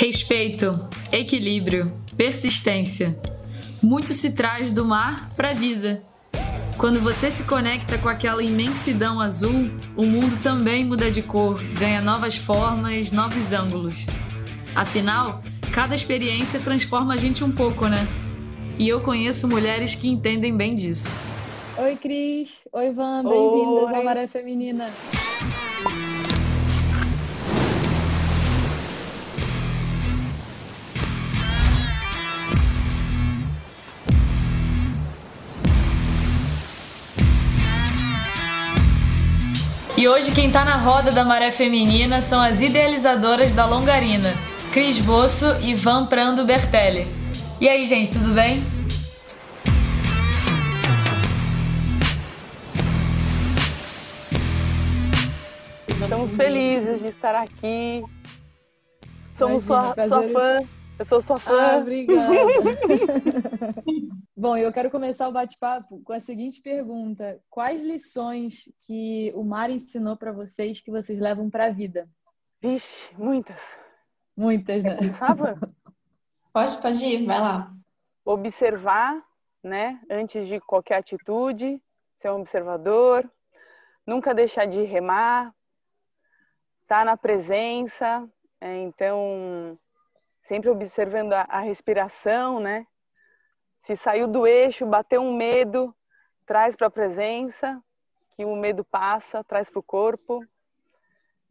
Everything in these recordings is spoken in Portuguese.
Respeito, equilíbrio, persistência. Muito se traz do mar para a vida. Quando você se conecta com aquela imensidão azul, o mundo também muda de cor, ganha novas formas, novos ângulos. Afinal, cada experiência transforma a gente um pouco, né? E eu conheço mulheres que entendem bem disso. Oi, Cris. Oi, Van. Bem-vindas ao Maré Feminina. E hoje quem tá na roda da Maré Feminina são as idealizadoras da Longarina, Cris Bosso e Van Prando Bertelli. E aí, gente, tudo bem? Estamos felizes de estar aqui. Somos Imagina, sua, sua fã. Eu sou sua fã. Ah, obrigada. Bom, eu quero começar o bate-papo com a seguinte pergunta: Quais lições que o mar ensinou para vocês que vocês levam para a vida? Vixe, muitas. Muitas, né? Pode, pode ir, vai lá. Observar, né? Antes de qualquer atitude, ser um observador, nunca deixar de remar, estar tá na presença. É, então, sempre observando a, a respiração, né? Se saiu do eixo, bateu um medo, traz para a presença, que o medo passa, traz para o corpo.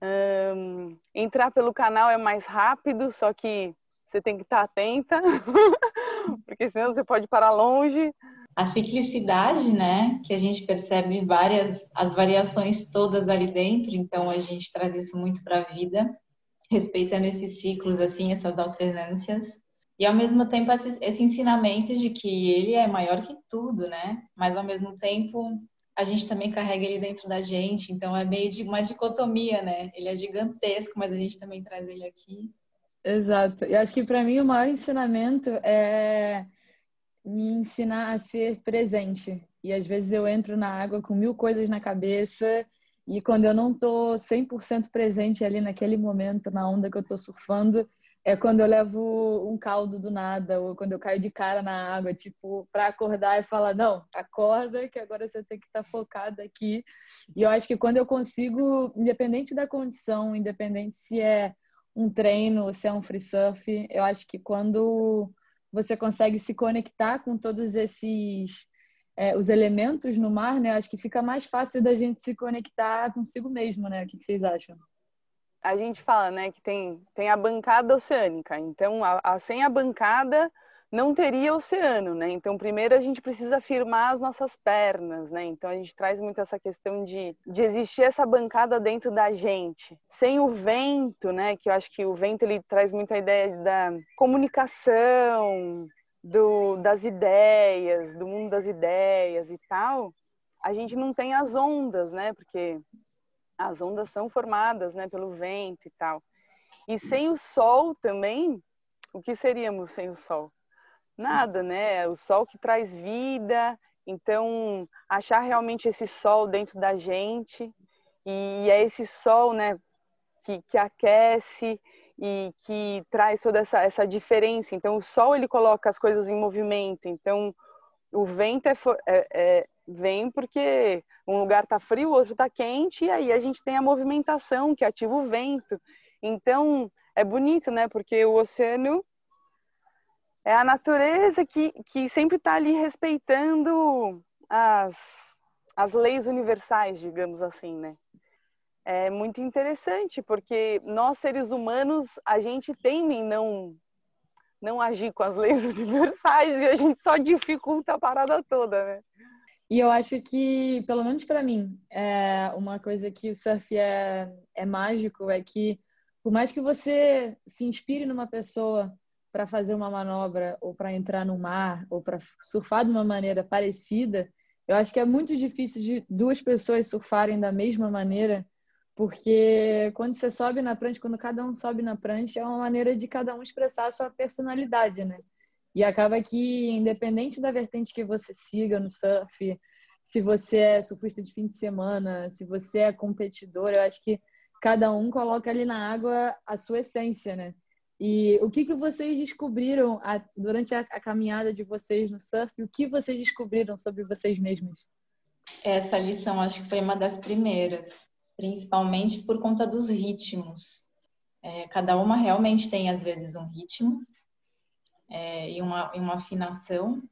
Um, entrar pelo canal é mais rápido, só que você tem que estar atenta, porque senão você pode parar longe. A ciclicidade, né, que a gente percebe várias, as variações todas ali dentro, então a gente traz isso muito para a vida respeitando esses ciclos, assim, essas alternâncias. E ao mesmo tempo esse, esse ensinamento de que ele é maior que tudo, né? Mas ao mesmo tempo a gente também carrega ele dentro da gente, então é meio de uma dicotomia, né? Ele é gigantesco, mas a gente também traz ele aqui. Exato. E acho que para mim o maior ensinamento é me ensinar a ser presente. E às vezes eu entro na água com mil coisas na cabeça e quando eu não tô 100% presente ali naquele momento, na onda que eu tô surfando, é quando eu levo um caldo do nada, ou quando eu caio de cara na água, tipo, para acordar e falar: não, acorda, que agora você tem que estar tá aqui. E eu acho que quando eu consigo, independente da condição, independente se é um treino, se é um free surf, eu acho que quando você consegue se conectar com todos esses é, os elementos no mar, né? Acho que fica mais fácil da gente se conectar consigo mesmo, né? O que, vocês acham? A gente fala, né, que tem, tem a bancada oceânica. Então, a, a, sem a bancada não teria oceano, né? Então, primeiro a gente precisa firmar as nossas pernas, né? Então, a gente traz muito essa questão de, de existir essa bancada dentro da gente. Sem o vento, né? Que eu acho que o vento ele traz muita ideia da comunicação, do, das ideias, do mundo das ideias e tal, a gente não tem as ondas, né? Porque as ondas são formadas, né, pelo vento e tal. E sem o sol também, o que seríamos sem o sol? Nada, né? O sol que traz vida. Então, achar realmente esse sol dentro da gente e é esse sol, né, que, que aquece e que traz toda essa, essa diferença. Então, o sol ele coloca as coisas em movimento. Então, o vento é, é, é vem porque um lugar está frio, o outro está quente, e aí a gente tem a movimentação que ativa o vento. Então, é bonito, né? Porque o oceano é a natureza que, que sempre está ali respeitando as, as leis universais, digamos assim, né? É muito interessante, porque nós seres humanos, a gente teme em não, não agir com as leis universais e a gente só dificulta a parada toda, né? E eu acho que, pelo menos para mim, é uma coisa que o surf é, é mágico é que, por mais que você se inspire numa pessoa para fazer uma manobra ou para entrar no mar ou para surfar de uma maneira parecida, eu acho que é muito difícil de duas pessoas surfarem da mesma maneira porque quando você sobe na prancha, quando cada um sobe na prancha, é uma maneira de cada um expressar a sua personalidade, né? E acaba que, independente da vertente que você siga no surf, se você é surfista de fim de semana, se você é competidor, eu acho que cada um coloca ali na água a sua essência, né? E o que, que vocês descobriram a, durante a, a, caminhada de vocês no surf? O que vocês descobriram sobre vocês mesmos? Essa lição acho que foi uma das primeiras, principalmente por conta dos ritmos. É, cada uma realmente tem, às vezes, um ritmo é, e, uma, e uma afinação.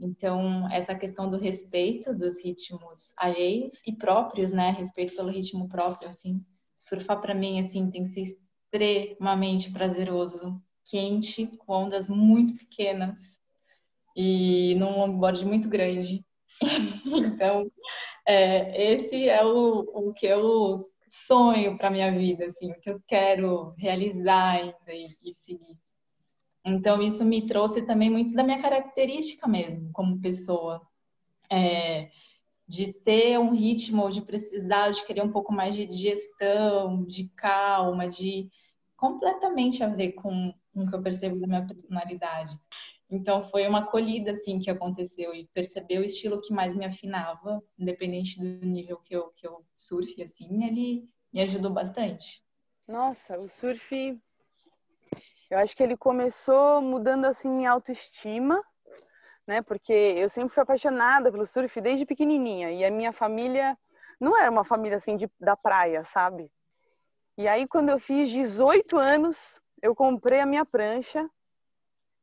Então, essa questão do respeito dos ritmos alheios e próprios, né? Respeito pelo ritmo próprio, assim. Surfar para mim, assim, tem que ser extremamente prazeroso, quente, com ondas muito pequenas e num longboard muito grande. então, é, esse é o, o que eu sonho para minha vida, assim, o que eu quero realizar ainda e, e seguir. Então, isso me trouxe também muito da minha característica mesmo, como pessoa. É, de ter um ritmo, de precisar, de querer um pouco mais de digestão, de calma, de completamente a ver com, com o que eu percebo da minha personalidade. Então foi uma acolhida assim que aconteceu e perceber o estilo que mais me afinava, independente do nível que eu que eu surfe assim, ele me ajudou bastante. Nossa, o surf eu acho que ele começou mudando assim minha autoestima, né? Porque eu sempre fui apaixonada pelo surf desde pequenininha e a minha família não era uma família assim de, da praia, sabe? E aí quando eu fiz 18 anos, eu comprei a minha prancha.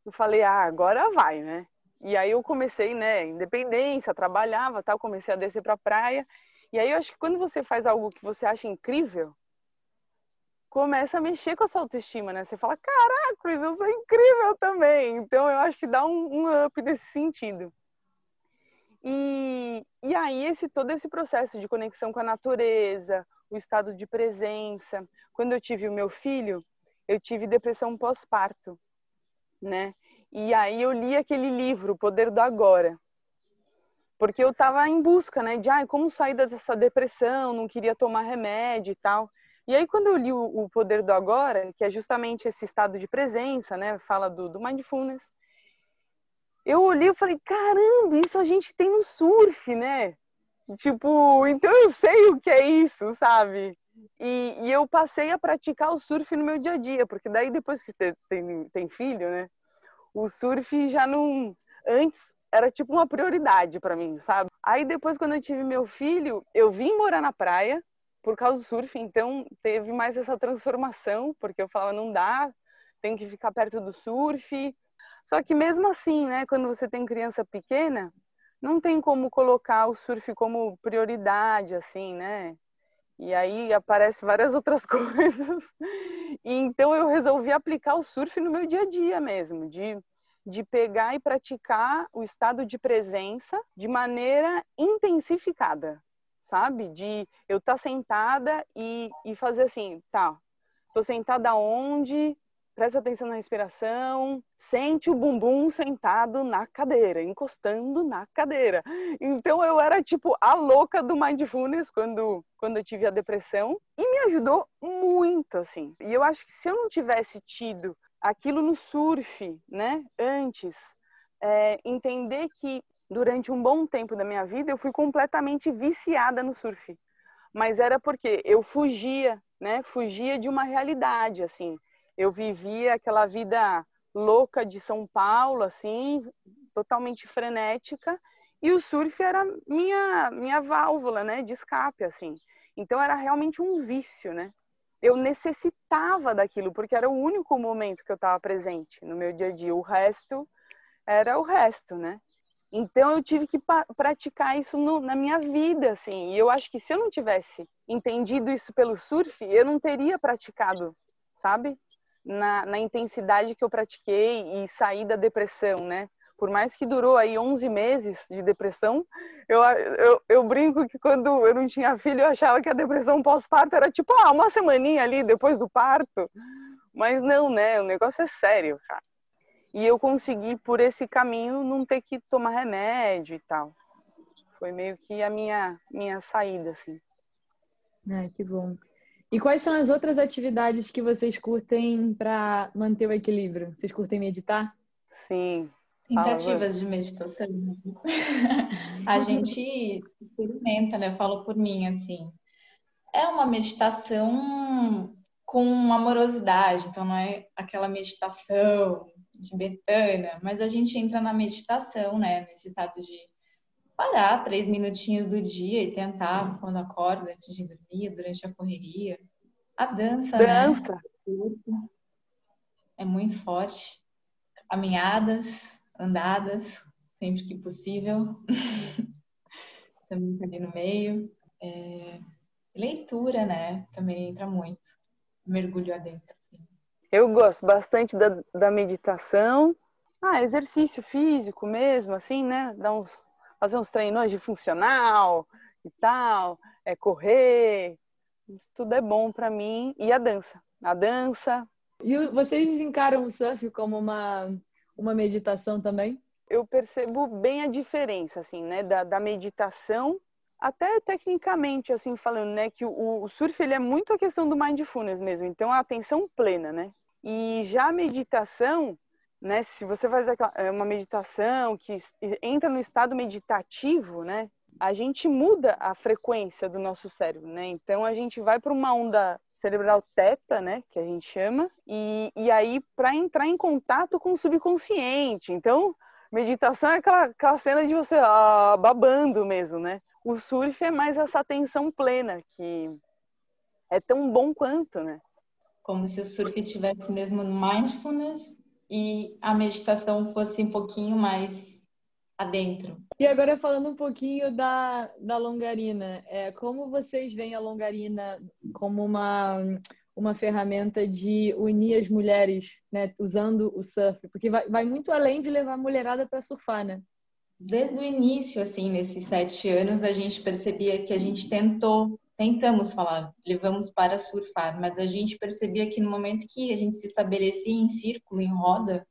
Eu falei: "Ah, agora vai, né?" E aí eu comecei, né, independência, trabalhava, tal, comecei a descer para a praia. E aí eu acho que quando você faz algo que você acha incrível, começa a mexer com a sua autoestima, né? Você fala, caraca, eu sou incrível também. Então eu acho que dá um, um up nesse sentido. E, e aí esse todo esse processo de conexão com a natureza, o estado de presença. Quando eu tive o meu filho, eu tive depressão pós-parto, né? E aí eu li aquele livro, O Poder do Agora. Porque eu estava em busca, né, de como sair dessa depressão, não queria tomar remédio e tal. E aí, quando eu li o, o Poder do Agora, que é justamente esse estado de presença, né? Fala do, do mindfulness. Eu olhei e falei, caramba, isso a gente tem no surf, né? Tipo, então eu sei o que é isso, sabe? E, e eu passei a praticar o surf no meu dia a dia, porque daí depois que você tem, tem filho, né? O surf já não. Antes era tipo uma prioridade para mim, sabe? Aí depois, quando eu tive meu filho, eu vim morar na praia, por causa do surf, então teve mais essa transformação, porque eu falava, não dá, tem que ficar perto do surf. Só que mesmo assim, né, quando você tem criança pequena, não tem como colocar o surf como prioridade, assim, né? E aí aparece várias outras coisas. E então eu resolvi aplicar o surf no meu dia a dia mesmo, de, de pegar e praticar o estado de presença de maneira intensificada sabe? De eu estar tá sentada e, e fazer assim, tá, tô sentada onde? Presta atenção na respiração, sente o bumbum sentado na cadeira, encostando na cadeira. Então eu era tipo a louca do mindfulness quando quando eu tive a depressão e me ajudou muito assim. E eu acho que se eu não tivesse tido aquilo no surf, né, antes, é, entender que durante um bom tempo da minha vida, eu fui completamente viciada no surf. Mas era porque eu fugia, né? Fugia de uma realidade, assim. Eu vivia aquela vida louca de São Paulo, assim, totalmente frenética, e o surf era minha minha válvula, né, de escape, assim. Então era realmente um vício, né? Eu necessitava daquilo porque era o único momento que eu estava presente no meu dia a dia. O resto era o resto, né? Então eu tive que praticar isso no, na minha vida, assim. E eu acho que se eu não tivesse entendido isso pelo surf, eu não teria praticado, sabe? Na, na intensidade que eu pratiquei e saí da depressão, né? Por mais que durou aí 11 meses de depressão, eu, eu, eu brinco que quando eu não tinha filho, eu achava que a depressão pós-parto era tipo, ah, uma semaninha ali depois do parto. Mas não, né? O negócio é sério, cara. E eu consegui, por esse caminho, não ter que tomar remédio e tal. Foi meio que a minha, minha saída, assim. Ah, que bom. E quais são as outras atividades que vocês curtem para manter o equilíbrio? Vocês curtem meditar? Sim. Tentativas de meditação. a gente experimenta, né? Eu falo por mim, assim. É uma meditação com amorosidade, então não é aquela meditação tibetana, mas a gente entra na meditação, né, nesse estado de parar três minutinhos do dia e tentar, quando acorda, antes de dormir, durante a correria. A dança, dança. né? É muito forte. Caminhadas, andadas, sempre que possível. Também tá ali no meio. É... Leitura, né? Também entra muito. Mergulho adentro. Assim. Eu gosto bastante da, da meditação. Ah, exercício físico mesmo, assim, né? Dar uns, fazer uns treinos de funcional e tal, é correr. Isso tudo é bom para mim. E a dança. A dança. E vocês encaram o surf como uma, uma meditação também? Eu percebo bem a diferença, assim, né? Da, da meditação até tecnicamente, assim, falando, né, que o, o, surf ele é muito a questão do mindfulness mesmo, então a atenção plena, né? E já a meditação, né, se você faz é, uma meditação que entra no estado meditativo, né, a gente muda a frequência do nosso cérebro, né? Então a gente vai para uma onda cerebral teta, né, que a gente chama, e, e aí para entrar em contato com o subconsciente. Então, meditação é aquela, aquela cena de você ah, babando mesmo, né? O surf é mais essa atenção plena, que é tão bom quanto, né? Como se o surf tivesse mesmo mindfulness e a meditação fosse um pouquinho mais adentro. E agora falando um pouquinho da, da longarina, é, como vocês veem a longarina como uma, uma ferramenta de unir as mulheres, né, usando o surf? Porque vai, vai muito além de levar a mulherada para surfar, né? desde o início, assim, nesses sete anos, a gente percebia que a gente tentou, tentamos falar, levamos para surfar, mas a gente percebia que no momento que a gente se estabelecia em círculo, em roda,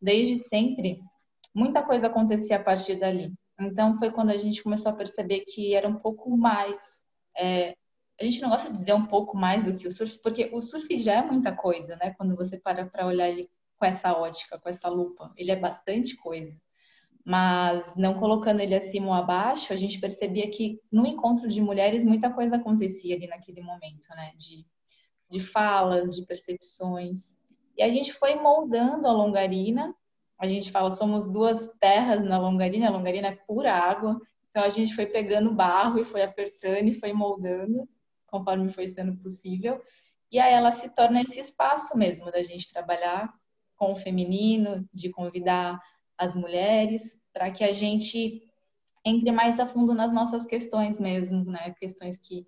desde sempre, muita coisa acontecia a partir dali. Então foi quando a gente começou a perceber que era um pouco mais. É, a gente não gosta de dizer um pouco mais do que o surf, porque o surf já é muita coisa, né? Quando você para para olhar ele com essa ótica, com essa lupa, ele é bastante coisa mas não colocando ele acima ou abaixo, a gente percebia que no encontro de mulheres muita coisa acontecia ali naquele momento, né? De, de falas, de percepções. E a gente foi moldando a longarina. A gente fala, somos duas terras na longarina, a longarina é pura água. Então a gente foi pegando barro e foi apertando e foi moldando conforme foi sendo possível. E aí ela se torna esse espaço mesmo da gente trabalhar com o feminino, de convidar as mulheres, para que a gente entre mais a fundo nas nossas questões mesmo, né? Questões que,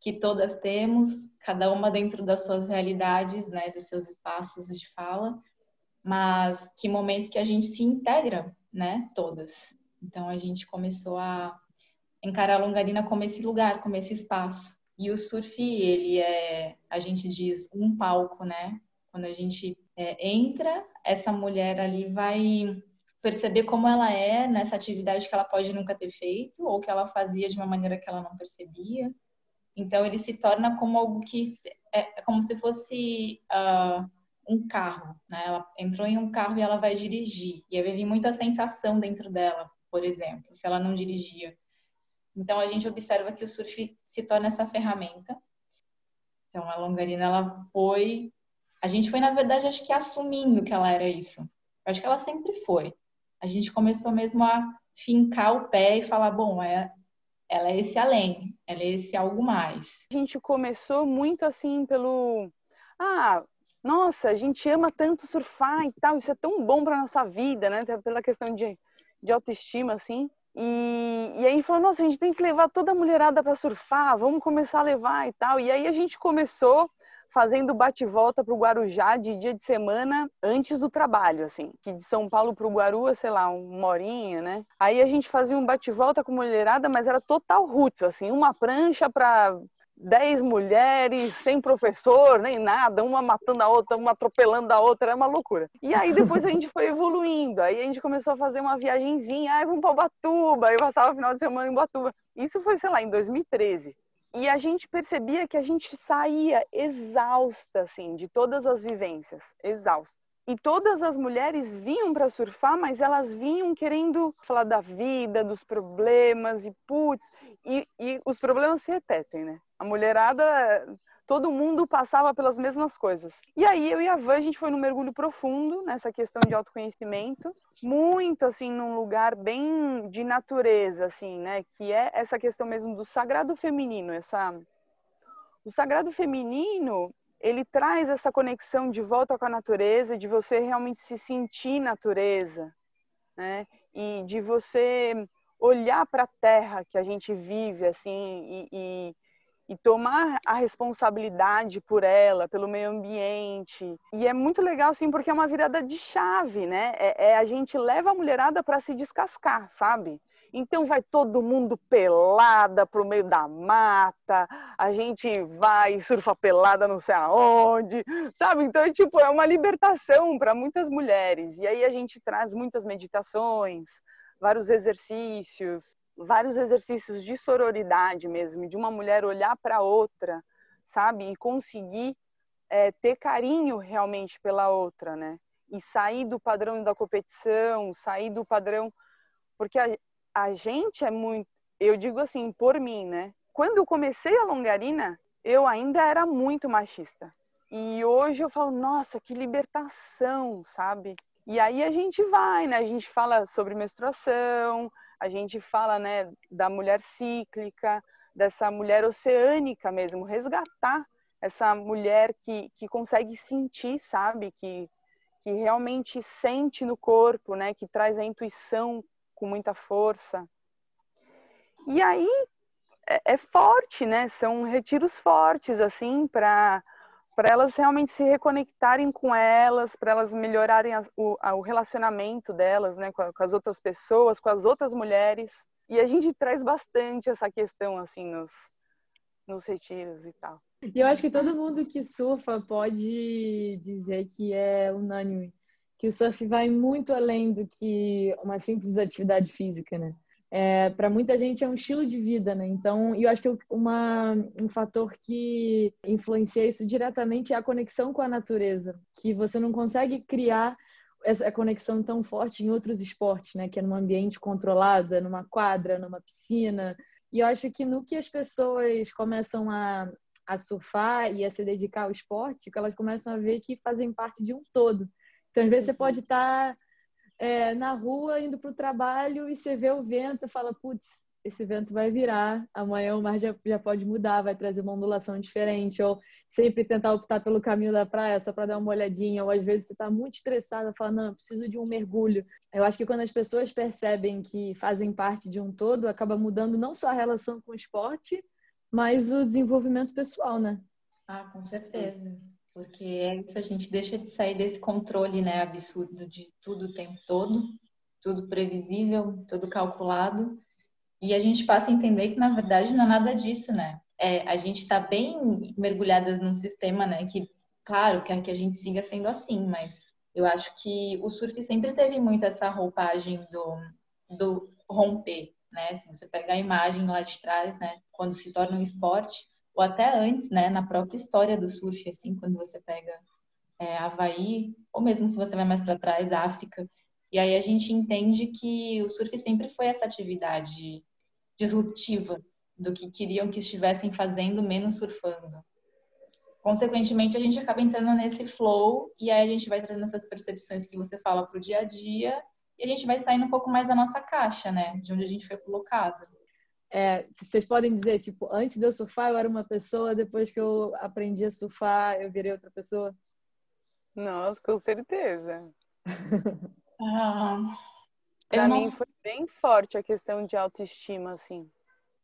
que todas temos, cada uma dentro das suas realidades, né? Dos seus espaços de fala, mas que momento que a gente se integra, né? Todas. Então a gente começou a encarar a Longarina como esse lugar, como esse espaço. E o surf, ele é, a gente diz, um palco, né? Quando a gente é, entra, essa mulher ali vai perceber como ela é nessa atividade que ela pode nunca ter feito ou que ela fazia de uma maneira que ela não percebia. Então ele se torna como algo que é, é como se fosse uh, um carro, né? Ela entrou em um carro e ela vai dirigir e vai vir muita sensação dentro dela, por exemplo, se ela não dirigia. Então a gente observa que o surf se torna essa ferramenta. Então a longarina ela foi, a gente foi na verdade acho que assumindo que ela era isso. Eu acho que ela sempre foi a gente começou mesmo a fincar o pé e falar, bom, é, ela é esse além, ela é esse algo mais. A gente começou muito assim pelo, ah, nossa, a gente ama tanto surfar e tal, isso é tão bom para nossa vida, né? Pela questão de, de autoestima, assim. E, e aí falou, nossa, a gente tem que levar toda a mulherada para surfar, vamos começar a levar e tal. E aí a gente começou fazendo bate-volta para o Guarujá de dia de semana antes do trabalho, assim. Que de São Paulo para o Guaru, é, sei lá, uma horinha, né? Aí a gente fazia um bate-volta com mulherada, mas era total roots, assim, uma prancha para dez mulheres, sem professor, nem nada, uma matando a outra, uma atropelando a outra, era uma loucura. E aí depois a gente foi evoluindo, aí a gente começou a fazer uma viagenzinha, ai, vamos para Ubatuba, eu passava o final de semana em Ubatuba. Isso foi, sei lá, em 2013. E a gente percebia que a gente saía exausta, assim, de todas as vivências, exausta. E todas as mulheres vinham para surfar, mas elas vinham querendo falar da vida, dos problemas e putz, e, e os problemas se repetem, né? A mulherada todo mundo passava pelas mesmas coisas. E aí eu e a Van, a gente foi num mergulho profundo nessa questão de autoconhecimento, muito assim num lugar bem de natureza assim, né, que é essa questão mesmo do sagrado feminino, essa o sagrado feminino, ele traz essa conexão de volta com a natureza, de você realmente se sentir natureza, né? E de você olhar para a terra que a gente vive assim e, e e tomar a responsabilidade por ela, pelo meio ambiente. E é muito legal, assim, porque é uma virada de chave, né? É, é a gente leva a mulherada para se descascar, sabe? Então vai todo mundo pelada pro meio da mata, a gente vai surfa pelada não sei aonde, sabe? Então, é, tipo, é uma libertação para muitas mulheres. E aí a gente traz muitas meditações, vários exercícios, vários exercícios de sororidade mesmo, de uma mulher olhar para outra, sabe? E conseguir é, ter carinho realmente pela outra, né? E sair do padrão da competição, sair do padrão. Porque a, a gente é muito. Eu digo assim, por mim, né? Quando eu comecei a longarina, eu ainda era muito machista. E hoje eu falo, nossa, que libertação, sabe? E aí a gente vai, né? A gente fala sobre menstruação, a gente fala né, da mulher cíclica, dessa mulher oceânica mesmo, resgatar essa mulher que, que consegue sentir, sabe? Que, que realmente sente no corpo, né? Que traz a intuição com muita força. E aí é, é forte, né? São retiros fortes, assim, para para elas realmente se reconectarem com elas, para elas melhorarem as, o, o, relacionamento delas, né, com, com, as outras pessoas, com as outras mulheres. E a gente traz bastante essa questão assim nos, nos retiros e tal. E eu acho que todo mundo que surfa pode dizer que é unânime que o surf vai muito além do que uma simples atividade física, né? É, para muita gente é um estilo de vida, né? Então, eu acho que uma, um fator que influencia isso diretamente é a conexão com a natureza, que você não consegue criar essa conexão tão forte em outros esportes, né? Que é num ambiente controlado, é numa quadra, numa piscina. E eu acho que no que as pessoas começam a, a surfar e a se dedicar ao esporte, que elas começam a ver que fazem parte de um todo. Então, às vezes, você pode estar tá é, na rua indo para o trabalho e você vê o vento e fala, putz, esse vento vai virar, amanhã o mar já, já pode mudar, vai trazer uma ondulação diferente, ou sempre tentar optar pelo caminho da praia só para dar uma olhadinha, ou às vezes você está muito estressada, fala, não, eu preciso de um mergulho. Eu acho que quando as pessoas percebem que fazem parte de um todo, acaba mudando não só a relação com o esporte, mas o desenvolvimento pessoal, né? Ah, com certeza porque é isso, a gente deixa de sair desse controle, né, absurdo de tudo o tempo todo, tudo previsível, tudo calculado, e a gente passa a entender que na verdade não é nada disso, né? É, a gente está bem mergulhadas num sistema, né, que claro quer que a gente siga sendo assim, mas eu acho que o surf sempre teve muito essa roupagem do, do romper, né? Se você pegar a imagem lá de trás, né, quando se torna um esporte, ou até antes, né, na própria história do surf, assim, quando você pega é, Havaí, ou mesmo se você vai mais para trás, África, e aí a gente entende que o surf sempre foi essa atividade disruptiva do que queriam que estivessem fazendo, menos surfando. Consequentemente, a gente acaba entrando nesse flow e aí a gente vai trazendo essas percepções que você fala para o dia a dia e a gente vai saindo um pouco mais da nossa caixa, né, de onde a gente foi colocado. É, vocês podem dizer, tipo, antes de eu surfar eu era uma pessoa, depois que eu aprendi a surfar eu virei outra pessoa? Nossa, com certeza. ah, pra mim não... foi bem forte a questão de autoestima, assim.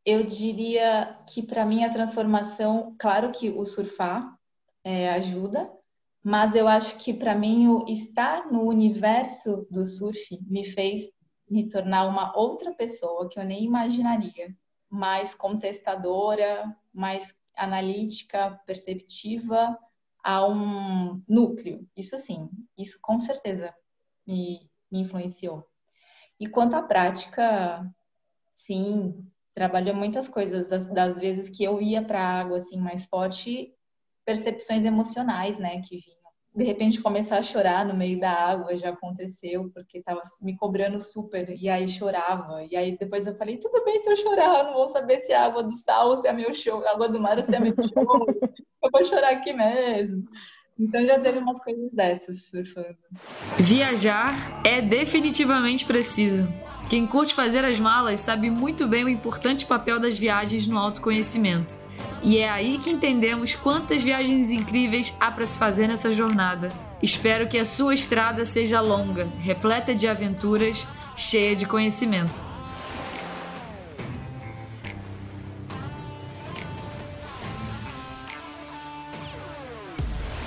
Eu diria que para mim a transformação, claro que o surfar é, ajuda, mas eu acho que para mim o estar no universo do surf me fez me tornar uma outra pessoa que eu nem imaginaria, mais contestadora, mais analítica, perceptiva a um núcleo. Isso sim, isso com certeza me, me influenciou. E quanto à prática, sim, trabalhou muitas coisas das, das vezes que eu ia para a água assim mais forte, percepções emocionais, né, que vinham de repente começar a chorar no meio da água já aconteceu, porque estava me cobrando super, e aí chorava. E aí depois eu falei, tudo bem se eu chorar, eu não vou saber se é água do sal ou se é meu show, água do mar ou se é meu show. eu vou chorar aqui mesmo. Então já teve umas coisas dessas surfando. Viajar é definitivamente preciso. Quem curte fazer as malas sabe muito bem o importante papel das viagens no autoconhecimento. E é aí que entendemos quantas viagens incríveis há para se fazer nessa jornada. Espero que a sua estrada seja longa, repleta de aventuras, cheia de conhecimento.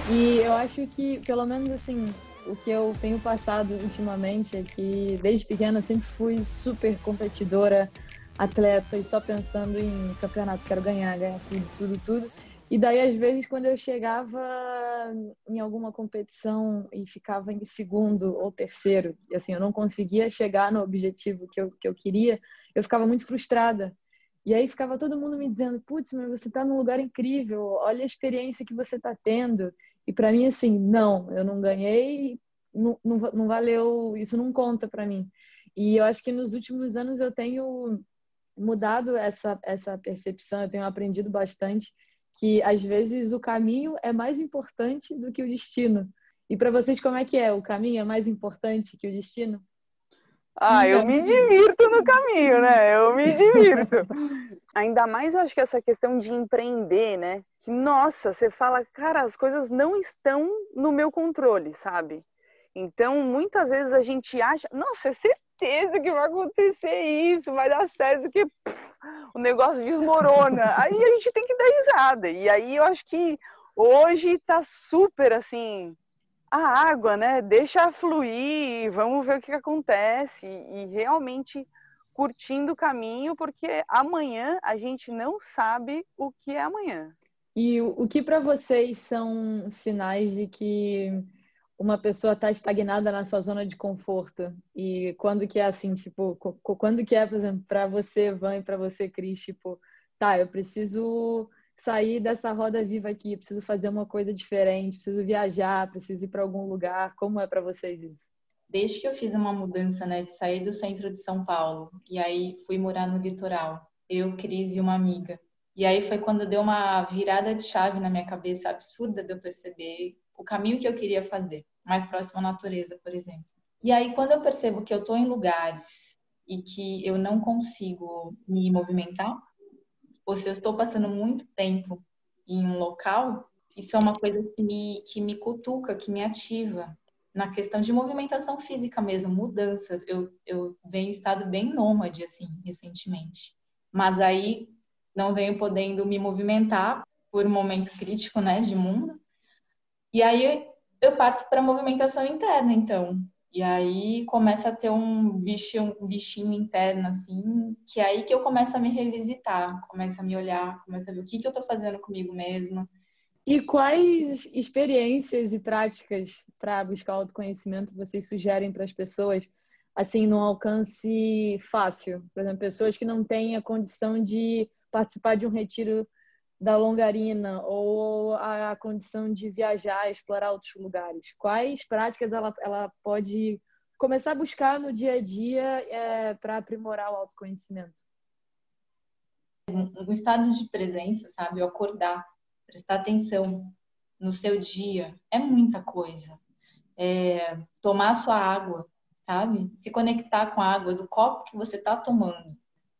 E eu acho que, pelo menos assim, o que eu tenho passado ultimamente é que desde pequena sempre fui super competidora, atleta e só pensando em campeonato, quero ganhar, ganhar tudo, tudo, tudo. E daí, às vezes, quando eu chegava em alguma competição e ficava em segundo ou terceiro, e assim, eu não conseguia chegar no objetivo que eu, que eu queria, eu ficava muito frustrada. E aí ficava todo mundo me dizendo, putz, mas você está num lugar incrível, olha a experiência que você está tendo. E para mim, assim, não, eu não ganhei, não, não, não valeu, isso não conta para mim. E eu acho que nos últimos anos eu tenho mudado essa, essa percepção, eu tenho aprendido bastante que às vezes o caminho é mais importante do que o destino. E para vocês, como é que é? O caminho é mais importante que o destino? Ah, eu me divirto no caminho, né? Eu me divirto. Ainda mais eu acho que essa questão de empreender, né? Que, nossa, você fala, cara, as coisas não estão no meu controle, sabe? Então, muitas vezes a gente acha, nossa, é certeza que vai acontecer isso, vai dar certo, que pff, o negócio desmorona. aí a gente tem que dar risada. E aí eu acho que hoje tá super assim, a água, né? Deixa fluir, vamos ver o que, que acontece. E realmente curtindo o caminho, porque amanhã a gente não sabe o que é amanhã. E o que para vocês são sinais de que uma pessoa está estagnada na sua zona de conforto? E quando que é assim, tipo, quando que é, por exemplo, para você, Van, e para você, Cris, tipo, tá, eu preciso sair dessa roda viva aqui, preciso fazer uma coisa diferente, preciso viajar, preciso ir para algum lugar. Como é para vocês isso? Desde que eu fiz uma mudança, né, de sair do centro de São Paulo e aí fui morar no litoral, eu, Cris e uma amiga. E aí foi quando deu uma virada de chave na minha cabeça absurda de eu perceber o caminho que eu queria fazer mais próximo à natureza, por exemplo. E aí, quando eu percebo que eu estou em lugares e que eu não consigo me movimentar, ou se eu estou passando muito tempo em um local, isso é uma coisa que me, que me cutuca, que me ativa. Na questão de movimentação física mesmo, mudanças. Eu, eu venho estado bem nômade, assim, recentemente. Mas aí não venho podendo me movimentar por um momento crítico, né, de mundo. E aí eu parto para movimentação interna, então. E aí começa a ter um bichinho, um bichinho interno, assim, que é aí que eu começo a me revisitar, começo a me olhar, começo a ver o que, que eu estou fazendo comigo mesma. E quais experiências e práticas para buscar autoconhecimento vocês sugerem para as pessoas, assim, num alcance fácil? Por exemplo, pessoas que não têm a condição de participar de um retiro da longarina ou a condição de viajar, explorar outros lugares? Quais práticas ela, ela pode começar a buscar no dia a dia é, para aprimorar o autoconhecimento? Um estado de presença, sabe? O acordar, prestar atenção no seu dia, é muita coisa. É, tomar sua água, sabe? Se conectar com a água do copo que você está tomando.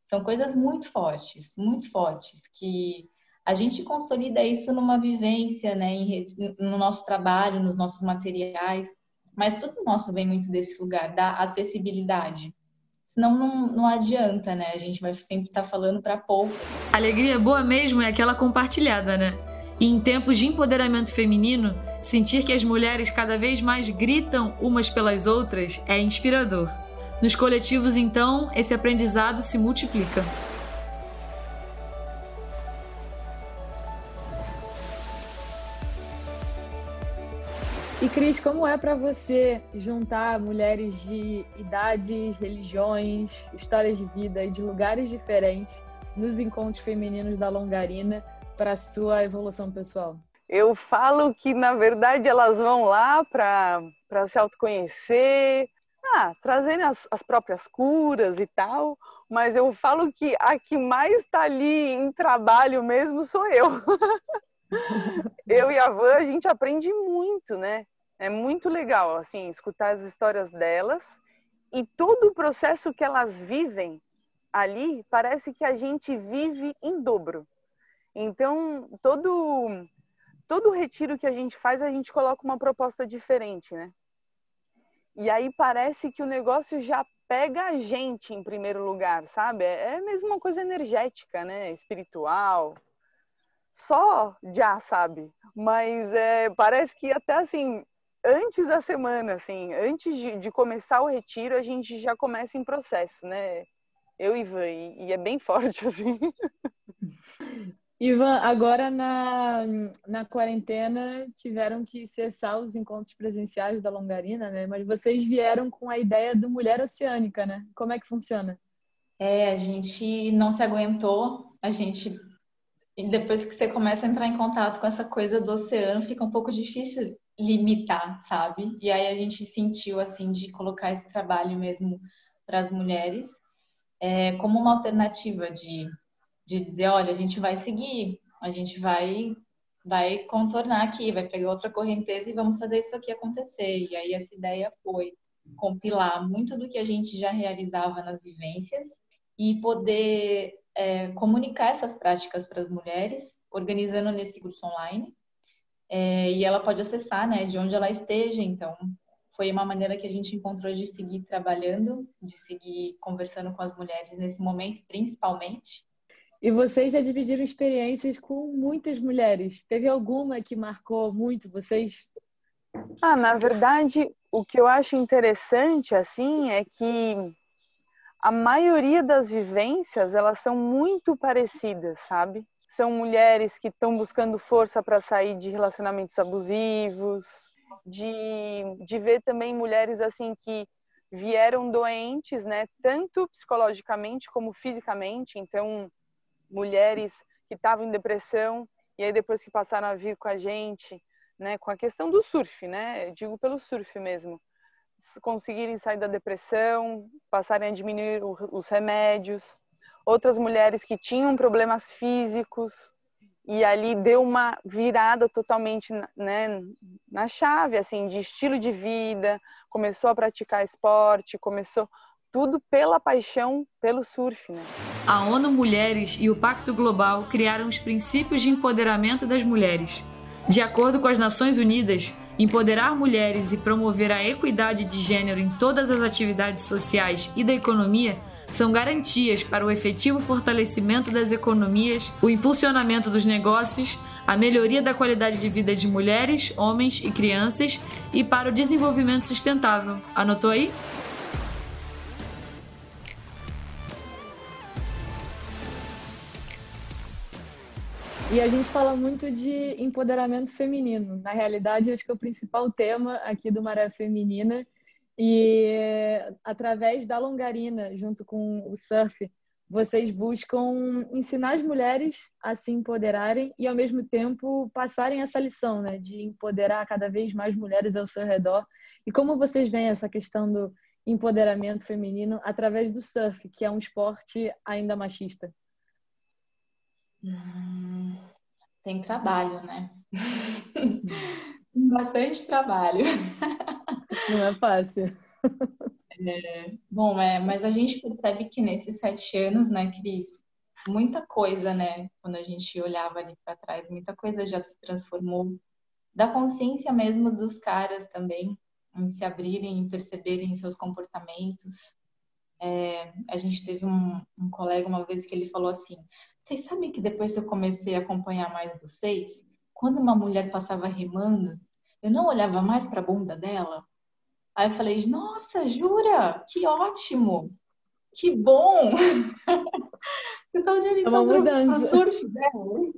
São coisas muito fortes, muito fortes, que a gente consolida isso numa vivência, né, no nosso trabalho, nos nossos materiais, mas tudo nosso vem muito desse lugar, da acessibilidade. Senão não, não adianta, né? A gente vai sempre estar tá falando para pouco. Alegria boa mesmo é aquela compartilhada, né? E em tempos de empoderamento feminino, sentir que as mulheres cada vez mais gritam umas pelas outras é inspirador. Nos coletivos, então, esse aprendizado se multiplica. E Cris, como é para você juntar mulheres de idades, religiões, histórias de vida e de lugares diferentes nos encontros femininos da Longarina para sua evolução pessoal? Eu falo que na verdade elas vão lá para se autoconhecer, ah, trazendo as, as próprias curas e tal, mas eu falo que a que mais está ali em trabalho mesmo sou eu. eu e a Van, a gente aprende muito, né? É muito legal, assim, escutar as histórias delas e todo o processo que elas vivem ali, parece que a gente vive em dobro. Então, todo todo retiro que a gente faz, a gente coloca uma proposta diferente, né? E aí parece que o negócio já pega a gente em primeiro lugar, sabe? É, mesmo uma coisa energética, né? Espiritual. Só já, sabe? Mas é, parece que até assim, antes da semana, assim, antes de, de, começar o retiro, a gente já começa em processo, né? Eu e Ivan, e, e é bem forte, assim. Ivan, agora na, na quarentena tiveram que cessar os encontros presenciais da Longarina, né? Mas vocês vieram com a ideia do Mulher Oceânica, né? Como é que funciona? É, a gente não se aguentou, a gente e depois que você começa a entrar em contato com essa coisa do oceano, fica um pouco difícil limitar, sabe? E aí a gente sentiu assim de colocar esse trabalho mesmo para as mulheres é, como uma alternativa de, de dizer, olha, a gente vai seguir, a gente vai vai contornar aqui, vai pegar outra correnteza e vamos fazer isso aqui acontecer. E aí essa ideia foi compilar muito do que a gente já realizava nas vivências e poder é, comunicar essas práticas para as mulheres, organizando nesse curso online é, e ela pode acessar, né, de onde ela esteja. Então, foi uma maneira que a gente encontrou de seguir trabalhando, de seguir conversando com as mulheres nesse momento, principalmente. E vocês já dividiram experiências com muitas mulheres. Teve alguma que marcou muito vocês? Ah, na verdade, o que eu acho interessante assim é que a maioria das vivências elas são muito parecidas, sabe? são mulheres que estão buscando força para sair de relacionamentos abusivos, de, de ver também mulheres assim que vieram doentes, né, tanto psicologicamente como fisicamente, então mulheres que estavam em depressão e aí depois que passaram a vir com a gente, né, com a questão do surf, né, eu digo pelo surf mesmo, conseguirem sair da depressão, passarem a diminuir os remédios, outras mulheres que tinham problemas físicos e ali deu uma virada totalmente né, na chave assim de estilo de vida começou a praticar esporte começou tudo pela paixão pelo surf né? a ONU Mulheres e o Pacto Global criaram os princípios de empoderamento das mulheres de acordo com as Nações Unidas empoderar mulheres e promover a equidade de gênero em todas as atividades sociais e da economia são garantias para o efetivo fortalecimento das economias, o impulsionamento dos negócios, a melhoria da qualidade de vida de mulheres, homens e crianças e para o desenvolvimento sustentável. Anotou aí? E a gente fala muito de empoderamento feminino. Na realidade, acho que é o principal tema aqui do Maré Feminina e através da longarina, junto com o surf, vocês buscam ensinar as mulheres a se empoderarem e, ao mesmo tempo, passarem essa lição, né, de empoderar cada vez mais mulheres ao seu redor. E como vocês veem essa questão do empoderamento feminino através do surf, que é um esporte ainda machista? Hum, tem trabalho, né? Bastante trabalho. Não é fácil. É, bom, é, mas a gente percebe que nesses sete anos, né, Cris, muita coisa, né, quando a gente olhava ali para trás, muita coisa já se transformou. Da consciência mesmo dos caras também, em se abrirem, em perceberem seus comportamentos. É, a gente teve um, um colega uma vez que ele falou assim: vocês sabem que depois que eu comecei a acompanhar mais vocês, quando uma mulher passava remando, eu não olhava mais para a bunda dela. Aí eu falei, nossa, jura? Que ótimo! Que bom! Você tá olhando então é para o surf dela.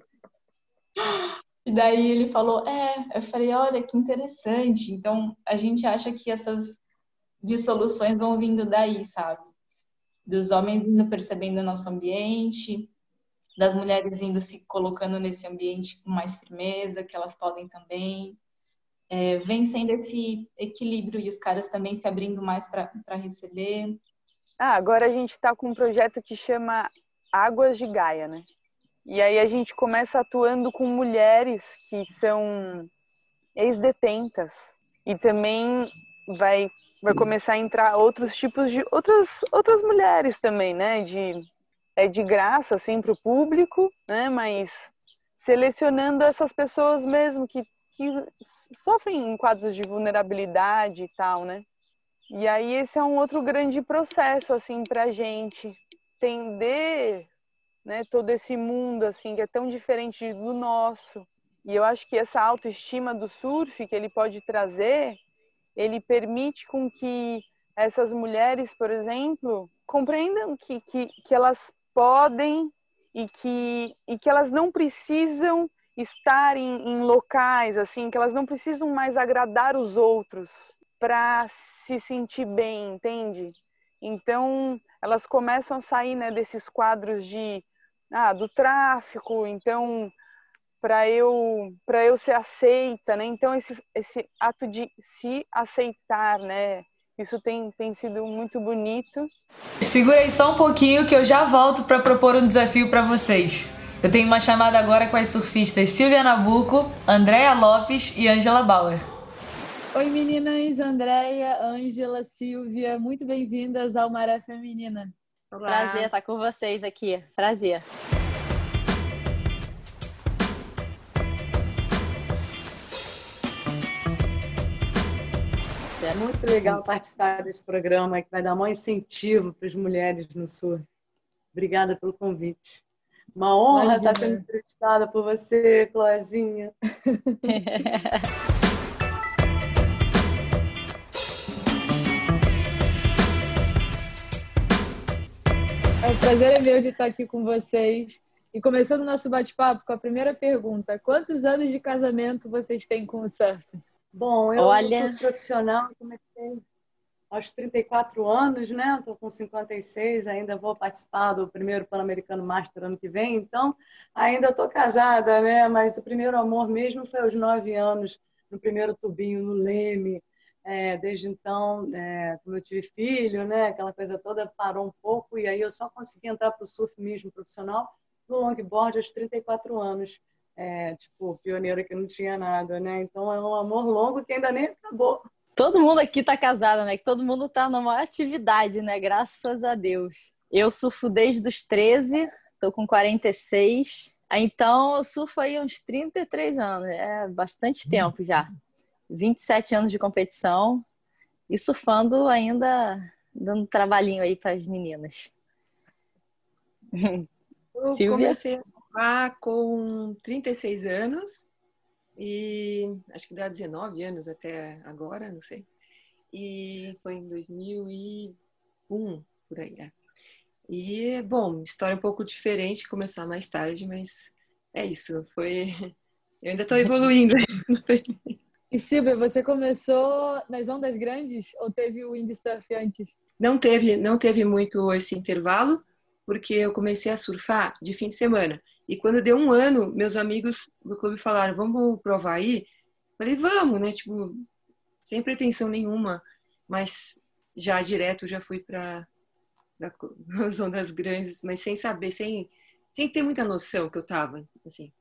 E daí ele falou, é, eu falei, olha que interessante. Então a gente acha que essas dissoluções vão vindo daí, sabe? Dos homens indo percebendo o nosso ambiente, das mulheres indo se colocando nesse ambiente com mais firmeza, que elas podem também. É, esse equilíbrio e os caras também se abrindo mais para receber. Ah, agora a gente está com um projeto que chama Águas de Gaia, né? E aí a gente começa atuando com mulheres que são ex-detentas e também vai vai começar a entrar outros tipos de outras outras mulheres também, né? De é de graça assim para o público, né? Mas selecionando essas pessoas mesmo que que sofrem em quadros de vulnerabilidade e tal, né? E aí esse é um outro grande processo assim para a gente entender, né? Todo esse mundo assim que é tão diferente do nosso. E eu acho que essa autoestima do surf que ele pode trazer, ele permite com que essas mulheres, por exemplo, compreendam que, que, que elas podem e que, e que elas não precisam estar em, em locais assim, que elas não precisam mais agradar os outros para se sentir bem, entende? Então, elas começam a sair né, desses quadros de ah, do tráfico, então para eu para eu ser aceita, né? Então esse esse ato de se aceitar, né? Isso tem, tem sido muito bonito. Segura aí só um pouquinho que eu já volto para propor um desafio para vocês. Eu tenho uma chamada agora com as surfistas Silvia Nabuco, Andréa Lopes e Angela Bauer. Oi meninas, Andréia, Ângela, Silvia, muito bem-vindas ao Maré Feminina. Olá. Prazer estar com vocês aqui, prazer. É muito legal participar desse programa que vai dar um incentivo para as mulheres no surf. Obrigada pelo convite. Uma honra Imagina. estar sendo entrevistada por você, Cloezinha. É um prazer é meu de estar aqui com vocês. E começando o nosso bate-papo com a primeira pergunta: quantos anos de casamento vocês têm com o surf? Bom, eu Olha... sou profissional, comecei aos 34 anos, né? Estou com 56, ainda vou participar do primeiro Pan-Americano Master ano que vem, então ainda estou casada, né? Mas o primeiro amor mesmo foi aos 9 anos, no primeiro tubinho, no Leme. É, desde então, é, como eu tive filho, né? Aquela coisa toda parou um pouco e aí eu só consegui entrar para o surf mesmo profissional no longboard aos 34 anos. É, tipo, pioneira que não tinha nada, né? Então é um amor longo que ainda nem acabou. Todo mundo aqui tá casado, né? Que todo mundo tá numa atividade, né? Graças a Deus. Eu surfo desde os 13, tô com 46. Então, eu surfo aí uns 33 anos. É bastante tempo já. 27 anos de competição. E surfando ainda, dando trabalhinho aí para as meninas. Eu Silvia? comecei surfar com 36 anos e acho que dá 19 anos até agora, não sei. E foi em 2001, por aí. É. E, bom, história um pouco diferente, começar mais tarde, mas é isso. Foi. Eu ainda estou evoluindo. e Silvia, você começou nas ondas grandes ou teve o windsurf antes? Não teve, não teve muito esse intervalo, porque eu comecei a surfar de fim de semana. E quando deu um ano, meus amigos do clube falaram: vamos provar aí? Falei: vamos, né? Tipo, sem pretensão nenhuma, mas já direto já fui para as ondas grandes, mas sem saber, sem, sem ter muita noção que eu tava, assim.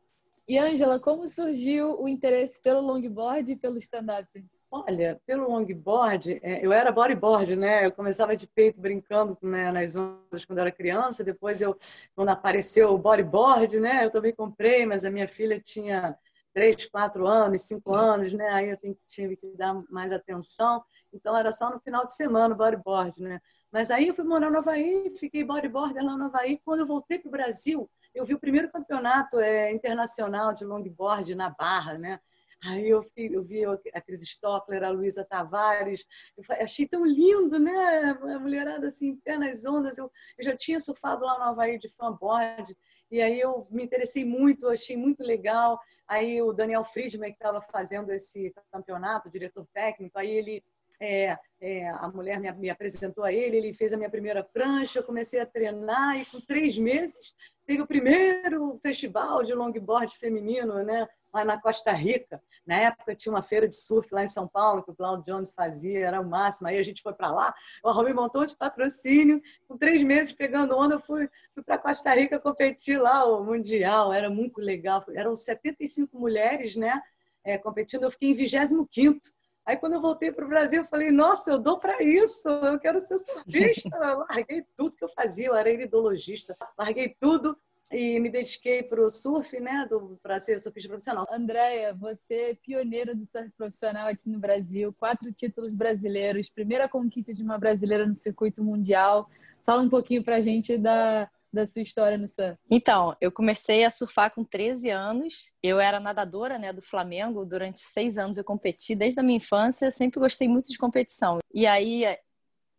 E Ângela, como surgiu o interesse pelo longboard e pelo stand-up? Olha, pelo longboard, é, eu era bodyboard, né? Eu começava de peito brincando né, nas ondas quando era criança. Depois, eu, quando apareceu o bodyboard, né? Eu também comprei, mas a minha filha tinha três, quatro anos, cinco anos, né? Aí eu tive que dar mais atenção. Então, era só no final de semana o bodyboard, né? Mas aí eu fui morar no Havaí, fiquei bodyboarder lá no Havaí. Quando eu voltei para o Brasil, eu vi o primeiro campeonato é, internacional de longboard na Barra, né? Aí eu, fiquei, eu vi a Cris Stockler, a Luísa Tavares, eu achei tão lindo, né? A mulherada assim, pé nas ondas. Eu, eu já tinha surfado lá no Havaí de fanboard, e aí eu me interessei muito, achei muito legal. Aí o Daniel Friedman, que estava fazendo esse campeonato, diretor técnico, aí ele é, é, a mulher me, me, apresentou a ele, ele fez a minha primeira prancha, eu comecei a treinar e com três meses teve o primeiro festival de longboard feminino, né? Lá na Costa Rica. Na época tinha uma feira de surf lá em São Paulo, que o Cloud Jones fazia, era o máximo. Aí a gente foi para lá, eu arrumei um montão de patrocínio. Com três meses pegando onda, eu fui, fui para Costa Rica competir lá, o Mundial. Era muito legal. Eram 75 mulheres né, é, competindo, eu fiquei em 25. Aí quando eu voltei para o Brasil, eu falei, nossa, eu dou para isso, eu quero ser surfista. larguei tudo que eu fazia, eu era iridologista, larguei tudo e me dediquei para o surf, né, para ser surfista profissional. Andréia, você é pioneira do surf profissional aqui no Brasil, quatro títulos brasileiros, primeira conquista de uma brasileira no circuito mundial. Fala um pouquinho para a gente da, da sua história no surf. Então, eu comecei a surfar com 13 anos. Eu era nadadora né, do Flamengo. Durante seis anos eu competi. Desde a minha infância, sempre gostei muito de competição. E aí,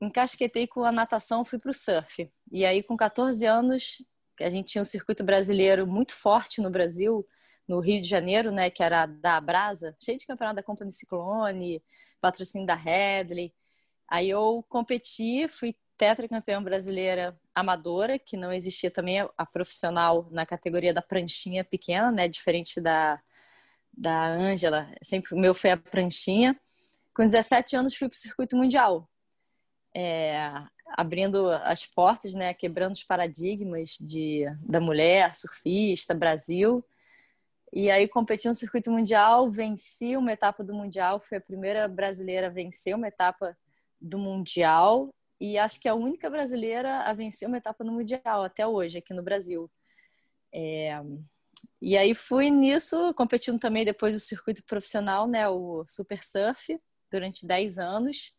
encasquetei com a natação, fui para o surf. E aí, com 14 anos, a gente tinha um circuito brasileiro muito forte no Brasil, no Rio de Janeiro, né, que era da Brasa, cheio de campeonato da Companhia Ciclone, patrocínio da Headley. Aí eu competi, fui tetracampeã brasileira amadora, que não existia também a profissional na categoria da pranchinha pequena, né, diferente da da Ângela, sempre o meu foi a pranchinha. Com 17 anos fui para o circuito mundial. É, abrindo as portas, né, quebrando os paradigmas de, da mulher surfista, Brasil. E aí competi no circuito mundial, venci uma etapa do mundial, fui a primeira brasileira a vencer uma etapa do mundial e acho que é a única brasileira a vencer uma etapa no mundial até hoje aqui no Brasil. É... E aí fui nisso, competindo também depois do circuito profissional, né, o Super Surf, durante 10 anos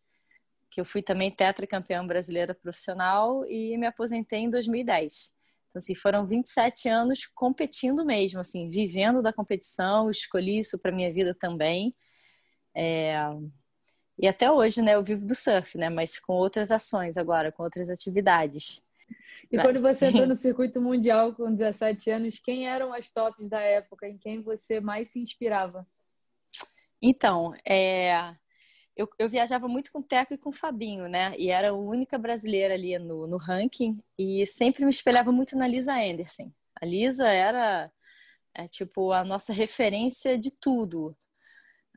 que eu fui também tetracampeã brasileira profissional e me aposentei em 2010. Então, assim, foram 27 anos competindo mesmo, assim, vivendo da competição, escolhi isso para minha vida também. É... E até hoje, né, eu vivo do surf, né, mas com outras ações agora, com outras atividades. E quando você entrou no circuito mundial com 17 anos, quem eram as tops da época? Em quem você mais se inspirava? Então, é eu, eu viajava muito com o Teco e com o Fabinho, né? E era a única brasileira ali no, no ranking e sempre me espelhava muito na Lisa Anderson. A Lisa era, é, tipo, a nossa referência de tudo.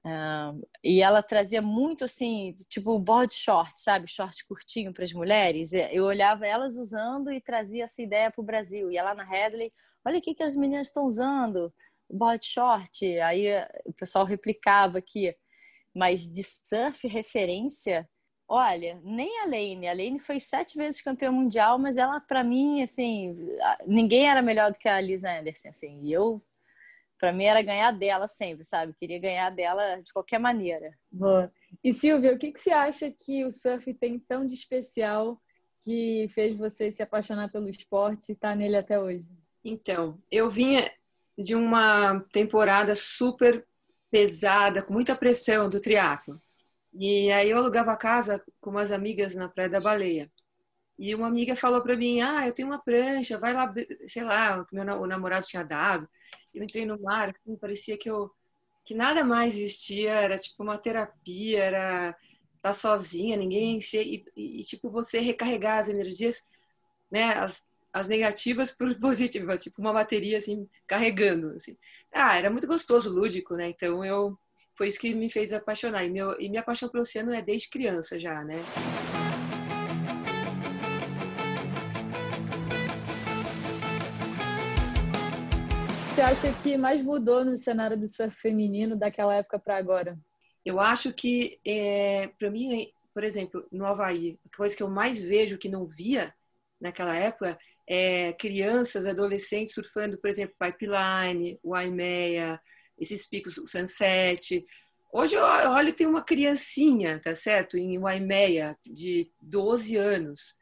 Uh, e ela trazia muito assim, tipo board short, sabe? Short curtinho para as mulheres. Eu olhava elas usando e trazia essa ideia para o Brasil. Ia lá na Headley, olha o que, que as meninas estão usando, board short. Aí o pessoal replicava aqui mas de surf referência, olha, nem a Lane. A Lane foi sete vezes campeã mundial, mas ela, para mim, assim, ninguém era melhor do que a Lisa Anderson, assim. E eu, para mim, era ganhar dela sempre, sabe? Queria ganhar dela de qualquer maneira. Boa. E Silvia, o que, que você acha que o surf tem tão de especial que fez você se apaixonar pelo esporte e estar tá nele até hoje? Então, eu vinha de uma temporada super pesada, com muita pressão do triatlo. E aí eu alugava a casa com umas amigas na Praia da Baleia. E uma amiga falou para mim: "Ah, eu tenho uma prancha, vai lá, sei lá, o meu o namorado tinha dado". Eu entrei no mar, assim, parecia que eu que nada mais existia, era tipo uma terapia, era tá sozinha, ninguém e, e, tipo você recarregar as energias, né, as, as negativas por positivas, tipo uma bateria assim carregando, assim. Ah, era muito gostoso, lúdico, né? Então eu foi isso que me fez apaixonar. E, meu, e minha paixão pelo oceano é desde criança já, né? Você acha que mais mudou no cenário do surf feminino daquela época para agora? Eu acho que, é, para mim, por exemplo, no Havaí, a coisa que eu mais vejo que não via naquela época é, crianças, adolescentes surfando, por exemplo, Pipeline, o Aimeia, esses picos, o Sunset. Hoje eu olho, tem uma criancinha, tá certo? Em Waimeia, de 12 anos.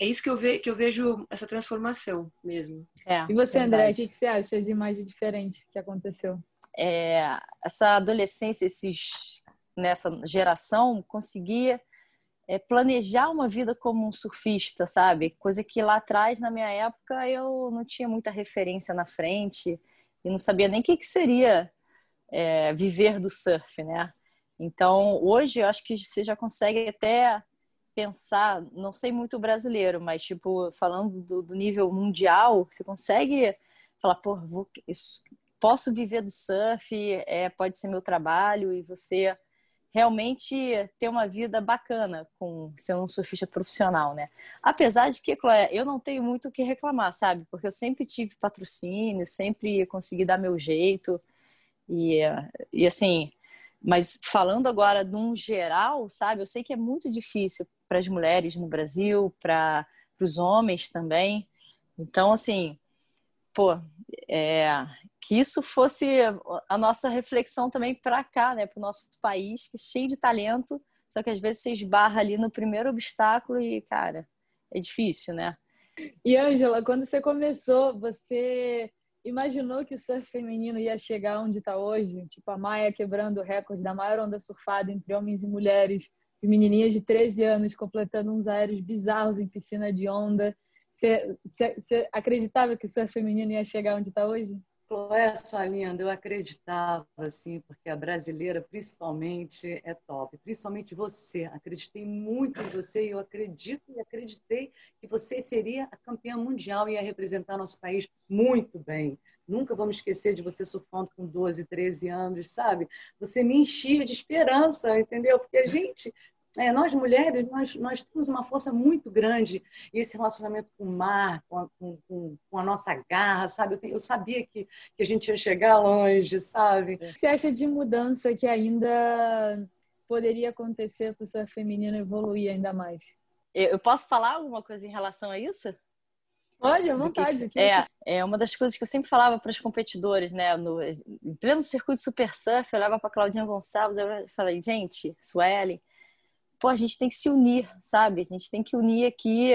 É isso que eu, ve, que eu vejo, essa transformação mesmo. É, e você, verdade. André, o que você acha de mais diferente que aconteceu? É, essa adolescência, esses, nessa geração, conseguia é, planejar uma vida como um surfista, sabe? Coisa que lá atrás, na minha época, eu não tinha muita referência na frente e não sabia nem o que, que seria é, viver do surf, né? Então, hoje, eu acho que você já consegue até pensar, não sei muito brasileiro, mas, tipo, falando do, do nível mundial, você consegue falar, pô, vou, isso, posso viver do surf, é, pode ser meu trabalho e você realmente ter uma vida bacana com sendo um surfista profissional, né? Apesar de que, Chloé, eu não tenho muito o que reclamar, sabe? Porque eu sempre tive patrocínio, sempre consegui dar meu jeito e, e assim, mas falando agora de um geral, sabe? Eu sei que é muito difícil para as mulheres no Brasil, para os homens também. Então, assim, pô, é, que isso fosse a nossa reflexão também para cá, né, para o nosso país, que é cheio de talento, só que às vezes você esbarra ali no primeiro obstáculo e, cara, é difícil, né? E, Ângela, quando você começou, você imaginou que o surf feminino ia chegar onde está hoje? Tipo, a Maia quebrando o recorde da maior onda surfada entre homens e mulheres, e menininhas de 13 anos completando uns aéreos bizarros em piscina de onda. Você, você, você acreditava que o surf feminino ia chegar onde está hoje? Chloé, sua linda, eu acreditava, assim, porque a brasileira, principalmente, é top. Principalmente você. Acreditei muito em você e eu acredito e acreditei que você seria a campeã mundial e ia representar nosso país muito bem. Nunca vamos esquecer de você surfando com 12, 13 anos, sabe? Você me enchia de esperança, entendeu? Porque a gente é, nós mulheres, nós, nós temos uma força muito grande e esse relacionamento com o mar, com a, com, com a nossa garra, sabe? Eu, eu, sabia que, que a gente ia chegar longe, sabe? Você acha de mudança que ainda poderia acontecer para o surf feminino evoluir ainda mais? Eu posso falar alguma coisa em relação a isso? Pode, à vontade. É, é uma das coisas que eu sempre falava para os competidores, né? No, em pleno circuito Super Surf, eu olhava para Claudinha Gonçalves, eu falei, gente, Suelen, pô, a gente tem que se unir, sabe? A gente tem que unir aqui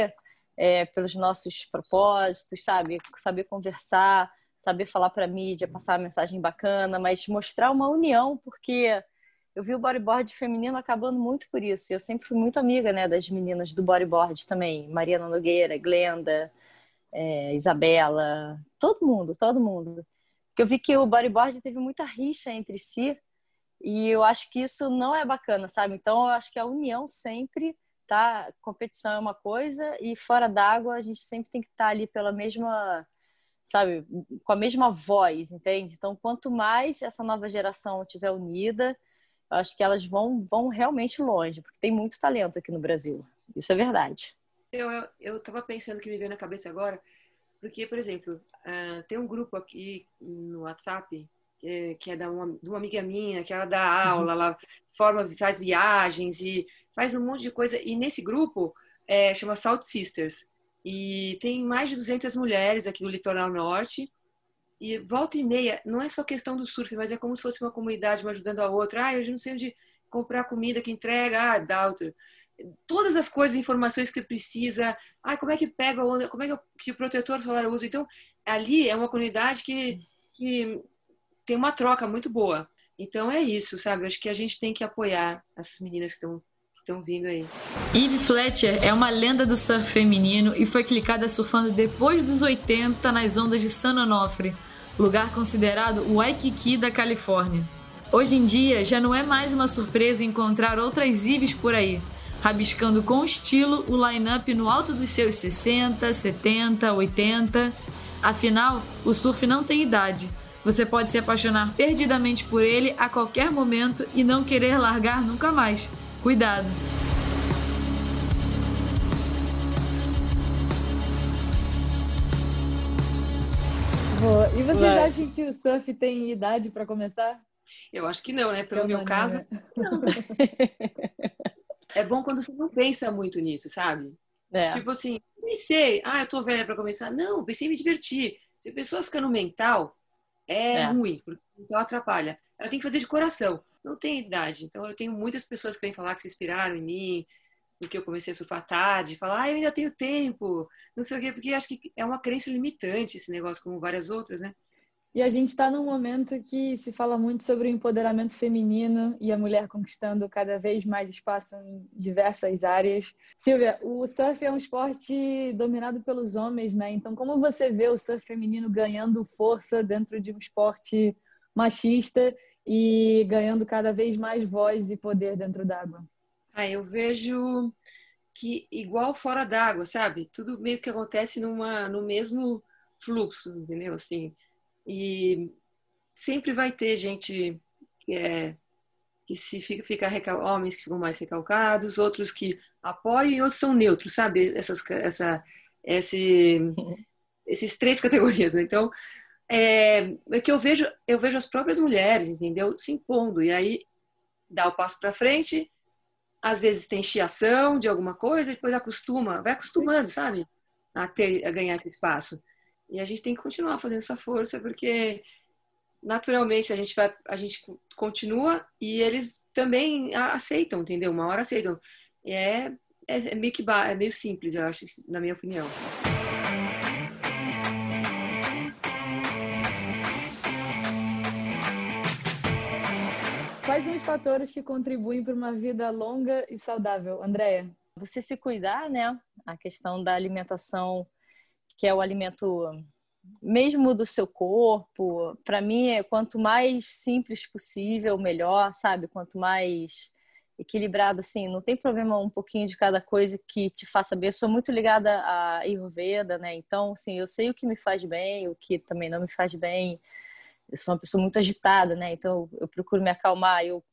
é, pelos nossos propósitos, sabe? Saber conversar, saber falar para a mídia, passar uma mensagem bacana, mas mostrar uma união, porque eu vi o bodyboard feminino acabando muito por isso. Eu sempre fui muito amiga, né, das meninas do bodyboard também, Mariana Nogueira, Glenda, é, Isabela, todo mundo, todo mundo. Porque eu vi que o bodyboard teve muita rixa entre si e eu acho que isso não é bacana, sabe? Então eu acho que a união sempre tá, competição é uma coisa e fora d'água a gente sempre tem que estar tá ali pela mesma, sabe, com a mesma voz, entende? Então quanto mais essa nova geração estiver unida, eu acho que elas vão vão realmente longe, porque tem muito talento aqui no Brasil. Isso é verdade. Eu eu, eu tava pensando que me veio na cabeça agora, porque por exemplo, uh, tem um grupo aqui no WhatsApp que é da uma, de uma amiga minha, que ela dá aula, ela forma, faz viagens e faz um monte de coisa. E nesse grupo é, chama Salt Sisters. E tem mais de 200 mulheres aqui do litoral norte. E volta e meia, não é só questão do surf, mas é como se fosse uma comunidade uma ajudando a outra. Ah, eu não sei onde comprar comida que entrega, ah, dá outro. Todas as coisas, informações que precisa. Ah, como é que pega como é que, que o protetor solar usa. Então, ali é uma comunidade que, que tem uma troca muito boa. Então é isso, sabe? Acho que a gente tem que apoiar essas meninas que estão estão vindo aí. Eve Fletcher é uma lenda do surf feminino e foi clicada surfando depois dos 80 nas ondas de San Onofre, lugar considerado o Waikiki da Califórnia. Hoje em dia já não é mais uma surpresa encontrar outras Ives por aí, rabiscando com estilo o line-up no alto dos seus 60, 70, 80. Afinal, o surf não tem idade você pode se apaixonar perdidamente por ele a qualquer momento e não querer largar nunca mais. Cuidado! Boa. E vocês Vai. acham que o surf tem idade para começar? Eu acho que não, né? Pelo meu caso, não. é bom quando você não pensa muito nisso, sabe? É. Tipo assim, pensei, ah, eu tô velha para começar. Não, pensei em me divertir. Se a pessoa fica no mental, é, é. ruim, porque então atrapalha. Ela tem que fazer de coração, não tem idade. Então eu tenho muitas pessoas que vêm falar que se inspiraram em mim, porque eu comecei a surfar tarde, falar, ah, eu ainda tenho tempo, não sei o quê, porque acho que é uma crença limitante esse negócio, como várias outras, né? E a gente está num momento que se fala muito sobre o empoderamento feminino e a mulher conquistando cada vez mais espaço em diversas áreas. Silvia, o surf é um esporte dominado pelos homens, né? Então, como você vê o surf feminino ganhando força dentro de um esporte machista e ganhando cada vez mais voz e poder dentro d'água? Ah, eu vejo que igual fora d'água, sabe? Tudo meio que acontece numa, no mesmo fluxo, entendeu? Assim, e sempre vai ter gente que é que se fica, fica recal... homens que ficam mais recalcados, outros que apoiam e outros são neutros, sabe? Essas, essa, esse, esses três categorias. Né? Então, é, é, que eu vejo, eu vejo as próprias mulheres, entendeu? Se impondo e aí dá o passo para frente. Às vezes tem chiação de alguma coisa, depois acostuma, vai acostumando, sabe? A, ter, a ganhar esse espaço. E a gente tem que continuar fazendo essa força, porque naturalmente a gente vai, a gente continua e eles também aceitam, entendeu? Uma hora aceitam. E é, é, é meio que é meio simples, eu acho, na minha opinião. Quais são os fatores que contribuem para uma vida longa e saudável, Andréia? Você se cuidar, né? A questão da alimentação, que é o alimento mesmo do seu corpo, para mim é quanto mais simples possível, melhor, sabe? Quanto mais equilibrado, assim, não tem problema um pouquinho de cada coisa que te faça bem. Eu sou muito ligada a Ayurveda, né? Então, assim, eu sei o que me faz bem, o que também não me faz bem. Eu sou uma pessoa muito agitada, né? Então, eu procuro me acalmar, eu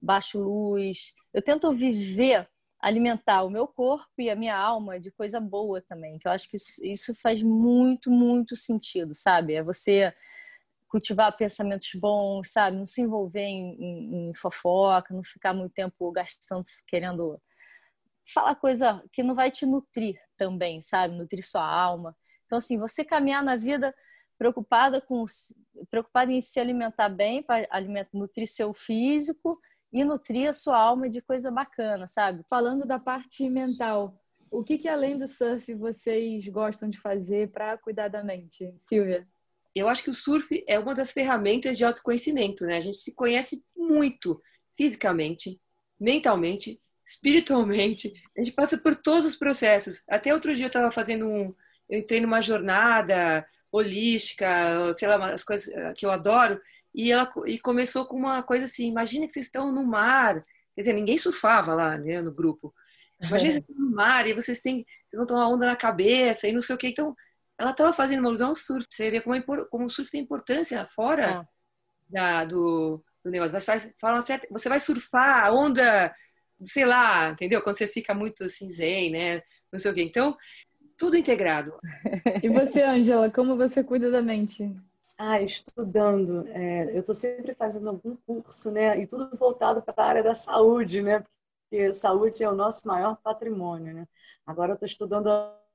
baixo luz. Eu tento viver alimentar o meu corpo e a minha alma de coisa boa também, que eu acho que isso, faz muito, muito sentido, sabe? É você cultivar pensamentos bons, sabe? Não se envolver em, em, em fofoca, não ficar muito tempo gastando, querendo falar coisa que não vai te nutrir também, sabe? Nutrir sua alma. Então, assim, você caminhar na vida preocupada com preocupada em se alimentar bem, para nutrir seu físico e nutrir a sua alma de coisa bacana, sabe? Falando da parte mental, o que, que além do surf vocês gostam de fazer para cuidar da mente, Silvia? Eu acho que o surf é uma das ferramentas de autoconhecimento, né? A gente se conhece muito fisicamente, mentalmente, espiritualmente. A gente passa por todos os processos. Até outro dia eu estava fazendo um, eu entrei numa jornada holística, sei lá, as coisas que eu adoro, e ela e começou com uma coisa assim: imagina que vocês estão no mar. Quer dizer, ninguém surfava lá né, no grupo. Imagina que vocês estão no mar e vocês têm vocês vão tomar onda na cabeça e não sei o que. Então, ela estava fazendo uma alusão ao surf. Você vê como, é, como o surf tem importância fora ah. da, do, do negócio. Você vai, fala certa, você vai surfar a onda, sei lá, entendeu? Quando você fica muito assim, zen, né? Não sei o que. Então, tudo integrado. E você, Angela, como você cuida da mente? Ah, estudando. É, eu estou sempre fazendo algum curso, né? E tudo voltado para a área da saúde, né? Porque saúde é o nosso maior patrimônio, né? Agora eu estou estudando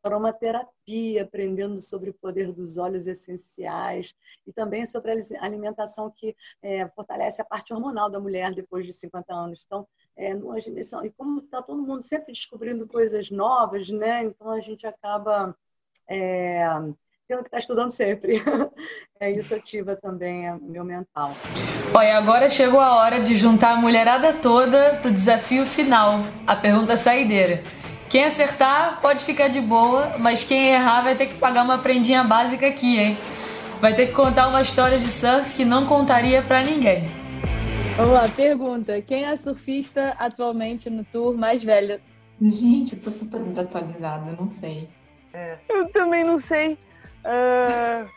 aromaterapia, aprendendo sobre o poder dos óleos essenciais e também sobre a alimentação que é, fortalece a parte hormonal da mulher depois de 50 anos. Então, é, e como está todo mundo sempre descobrindo coisas novas, né? Então a gente acaba é, tendo que estar tá estudando sempre. é, isso ativa também o meu mental. Olha, agora chegou a hora de juntar a mulherada toda para o desafio final, a pergunta saideira. Quem acertar pode ficar de boa, mas quem errar vai ter que pagar uma prendinha básica aqui, hein? Vai ter que contar uma história de surf que não contaria para ninguém. Vamos lá, pergunta. Quem é surfista atualmente no tour mais velho? Gente, eu tô super desatualizada, não sei. É. Eu também não sei. Uh,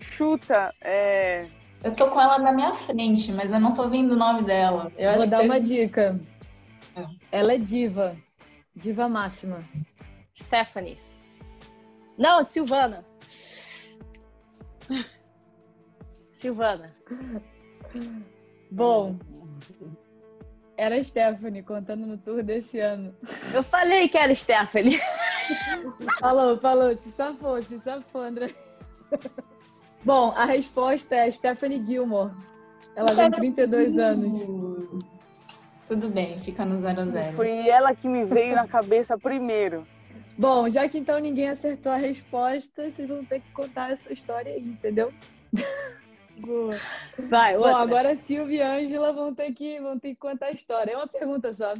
chuta. É... Eu tô com ela na minha frente, mas eu não tô vendo o nome dela. Eu Vou dar uma dica. É. Ela é diva. Diva máxima. Stephanie. Não, Silvana. Silvana. Bom, era a Stephanie contando no tour desse ano. Eu falei que era Stephanie. falou, falou, se safou, se safou, André. Bom, a resposta é Stephanie Gilmore. Ela tem 32 anos. Tudo bem, fica no 00. Foi ela que me veio na cabeça primeiro. Bom, já que então ninguém acertou a resposta, vocês vão ter que contar essa história aí, entendeu? Boa. Vai, outra. Bom, agora a Silvia e a Ângela vão ter, que, vão ter que contar a história. É uma pergunta só.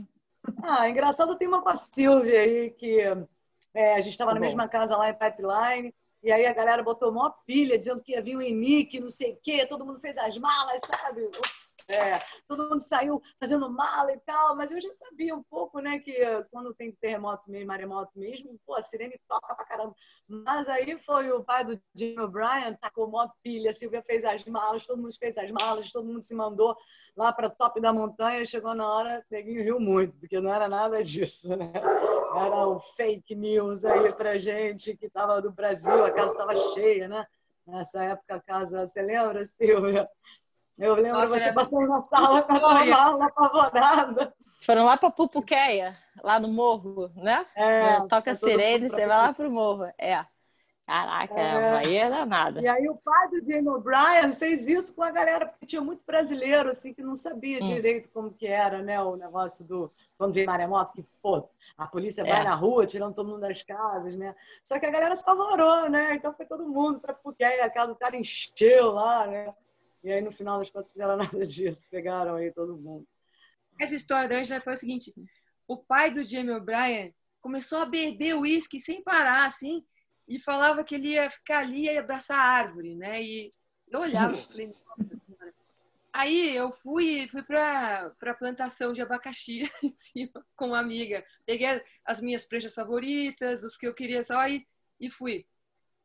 Ah, engraçado, tem uma com a Silvia aí, que é, a gente estava na tá mesma casa lá em Pipeline, e aí a galera botou uma pilha dizendo que ia vir o Enique, não sei o quê, todo mundo fez as malas, sabe? É, todo mundo saiu fazendo mala e tal, mas eu já sabia um pouco, né, que quando tem terremoto mesmo, maremoto mesmo, pô, a sirene toca pra caramba. Mas aí foi o pai do Jimmy O'Brien, tacou uma pilha, a Silvia fez as malas, todo mundo fez as malas, todo mundo se mandou lá para top da montanha, chegou na hora, neguinho riu muito, porque não era nada disso, né? Era o fake news aí pra gente, que tava do Brasil, a casa estava cheia, né? Nessa época a casa, você lembra, Silvia? Eu lembro Nossa, você é... passando na sala com a mala apavorada. Foram lá para Pupuqueia, lá no morro, né? É, Toca é sirene, você vai lá pro morro. É. Caraca, é. aí era nada. E aí o pai do Jamie O'Brien fez isso com a galera, porque tinha muito brasileiro, assim, que não sabia hum. direito como que era, né, o negócio do... Quando veio maremoto, que, pô, a polícia é. vai na rua, tirando todo mundo das casas, né? Só que a galera se apavorou, né? Então foi todo mundo para Pupuqueia, a casa do cara encheu lá, né? E aí, no final das contas, não era nada disso. Pegaram aí todo mundo. Essa história da Angela foi o seguinte: o pai do Jamie O'Brien começou a beber uísque sem parar, assim, e falava que ele ia ficar ali e abraçar a árvore, né? E eu olhava e falei, Aí eu fui, fui para a plantação de abacaxi assim, com uma amiga. Peguei as minhas pranchas favoritas, os que eu queria só e, e fui.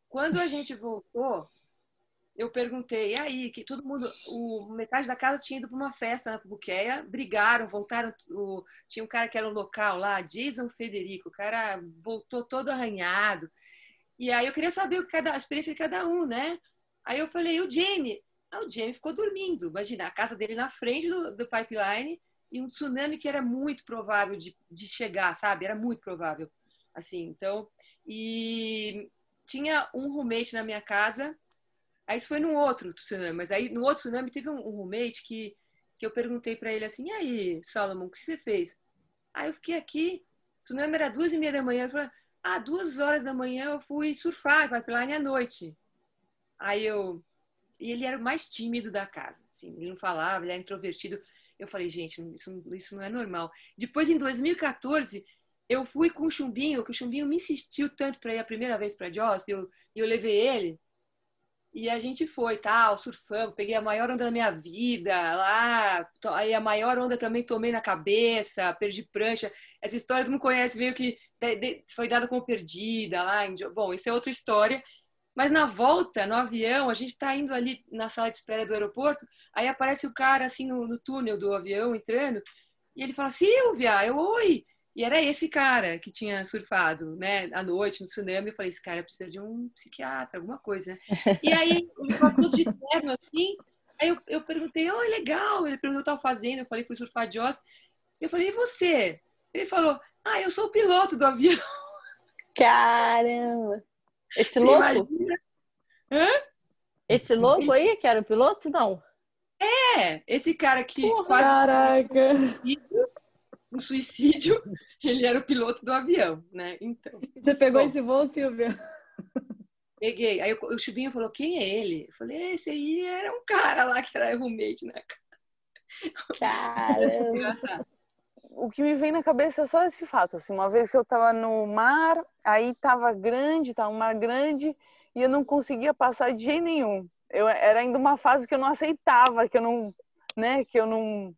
Quando a gente voltou, eu perguntei, e aí, que todo mundo, o, metade da casa tinha ido para uma festa na Pubuqueia, brigaram, voltaram, o, tinha um cara que era um local lá, Jason Federico, o cara voltou todo arranhado. E aí eu queria saber cada, a experiência de cada um, né? Aí eu falei, e o Jamie? Ah, o Jamie ficou dormindo, imagina, a casa dele na frente do, do pipeline e um tsunami que era muito provável de, de chegar, sabe? Era muito provável, assim, então... E tinha um roommate na minha casa Aí isso foi num outro tsunami, mas aí no outro tsunami teve um, um roommate que, que eu perguntei para ele assim, e aí, Solomon, o que você fez? Aí eu fiquei aqui, o tsunami era duas e meia da manhã, eu falei, ah, duas horas da manhã eu fui surfar, pipeline à noite. Aí eu, e ele era o mais tímido da casa, assim, ele não falava, ele era introvertido. Eu falei, gente, isso, isso não é normal. Depois, em 2014, eu fui com o Chumbinho, que o Chumbinho me insistiu tanto para ir a primeira vez para Joss, eu, eu levei ele. E a gente foi, tal, surfamos, peguei a maior onda da minha vida lá, aí a maior onda também tomei na cabeça, perdi prancha. Essa história tu não conhece, meio que foi dada como perdida lá. Bom, isso é outra história. Mas na volta, no avião, a gente tá indo ali na sala de espera do aeroporto, aí aparece o cara assim no, no túnel do avião entrando, e ele fala: Silvia, eu, oi! E era esse cara que tinha surfado, né, à noite no tsunami. Eu falei, esse cara precisa de um psiquiatra, alguma coisa, né? E aí ele falou de terno assim. Aí eu, eu perguntei, oh, legal. Ele perguntou o que eu estava fazendo. Eu falei, fui surfar de Oz. Eu falei, e você? Ele falou, ah, eu sou o piloto do avião. Caramba! Esse você louco? Imagina? Hã? Esse louco aí, que era o piloto? Não. É, esse cara que Porra, quase. Caraca! Um suicídio, ele era o piloto do avião, né? Então. Você pegou Bom, esse voo, Silvia? Peguei. Aí o Chubinho falou: quem é ele? Eu falei: esse aí era um cara lá que era roommate, né? Caramba. o que me vem na cabeça é só esse fato, assim, uma vez que eu tava no mar, aí tava grande, tava um mar grande, e eu não conseguia passar de jeito nenhum. Eu era ainda uma fase que eu não aceitava, que eu não, né, que eu não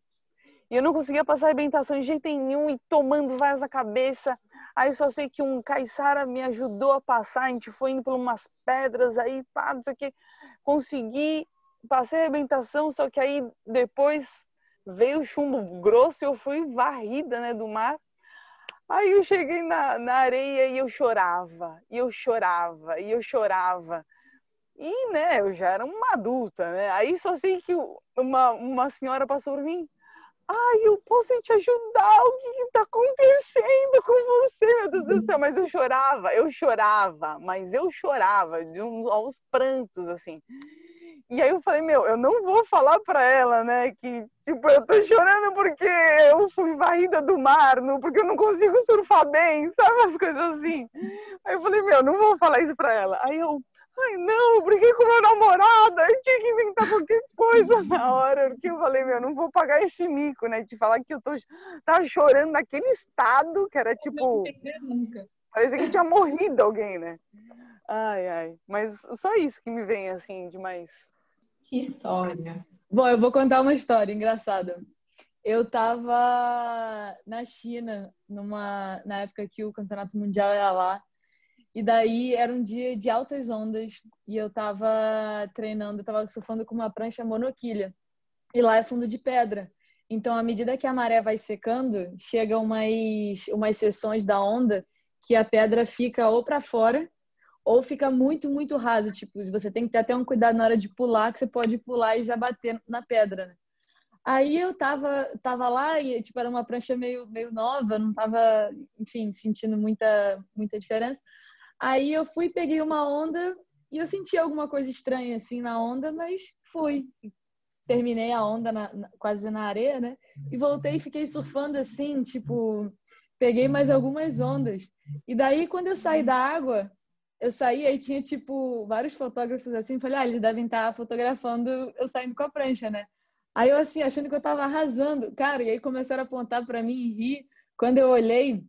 e eu não conseguia passar a arrebentação de jeito nenhum e tomando várias na cabeça. Aí só sei que um caiçara me ajudou a passar, a gente foi indo por umas pedras, aí pá, não sei o que. Consegui, passei a arrebentação, só que aí depois veio o chumbo grosso e eu fui varrida, né, do mar. Aí eu cheguei na, na areia e eu chorava, e eu chorava, e eu chorava. E, né, eu já era uma adulta, né? Aí só sei que uma, uma senhora passou por mim, Ai, eu posso te ajudar? O que está acontecendo com você, meu Deus do céu? Mas eu chorava, eu chorava, mas eu chorava de uns aos prantos, assim. E aí eu falei, meu, eu não vou falar pra ela, né, que, tipo, eu tô chorando porque eu fui varrida do mar, não, porque eu não consigo surfar bem, sabe, as coisas assim. Aí eu falei, meu, não vou falar isso pra ela. Aí eu, Ai, não, eu briguei com meu namorado, eu tinha que inventar qualquer coisa na hora, porque eu falei, meu, não vou pagar esse mico, né? De falar que eu tô, tava chorando naquele estado, que era tipo. Parecia que tinha morrido alguém, né? Ai, ai. Mas só isso que me vem, assim, demais. Que história. Bom, eu vou contar uma história engraçada. Eu tava na China, numa, na época que o campeonato mundial era lá. E daí era um dia de altas ondas e eu tava treinando, eu tava surfando com uma prancha monoquilha. E lá é fundo de pedra. Então, à medida que a maré vai secando, chegam umas, umas sessões da onda que a pedra fica ou para fora ou fica muito, muito raso. Tipo, você tem que ter até um cuidado na hora de pular, que você pode pular e já bater na pedra, né? Aí eu tava, tava lá e, tipo, era uma prancha meio, meio nova, não tava, enfim, sentindo muita, muita diferença. Aí eu fui, peguei uma onda e eu senti alguma coisa estranha, assim, na onda, mas fui. Terminei a onda na, na, quase na areia, né? E voltei e fiquei surfando, assim, tipo, peguei mais algumas ondas. E daí, quando eu saí da água, eu saí aí tinha, tipo, vários fotógrafos assim, falei, ah, eles devem estar tá fotografando eu saindo com a prancha, né? Aí eu, assim, achando que eu tava arrasando. Cara, e aí começaram a apontar para mim e rir. Quando eu olhei,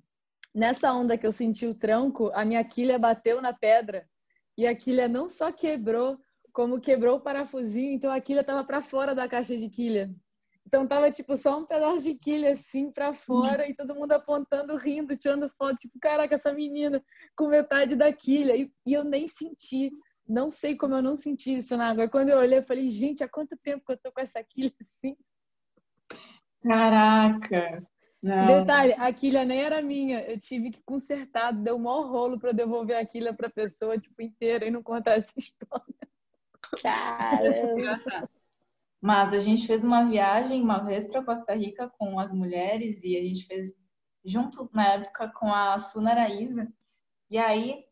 nessa onda que eu senti o tranco, a minha quilha bateu na pedra. E a quilha não só quebrou, como quebrou o parafusinho, então a quilha tava para fora da caixa de quilha. Então tava tipo só um pedaço de quilha assim para fora e todo mundo apontando, rindo, tirando foto, tipo, caraca, essa menina com metade da quilha. E, e eu nem senti, não sei como eu não senti isso na água. Quando eu olhei, eu falei, gente, há quanto tempo que eu tô com essa quilha assim? Caraca! Não. Detalhe, a quilha nem era minha, eu tive que consertar, deu um maior rolo para devolver a quilha para a pessoa tipo inteira e não contar essa história. Caramba. Mas a gente fez uma viagem uma vez para Costa Rica com as mulheres e a gente fez junto na época com a Suna Raíza. E aí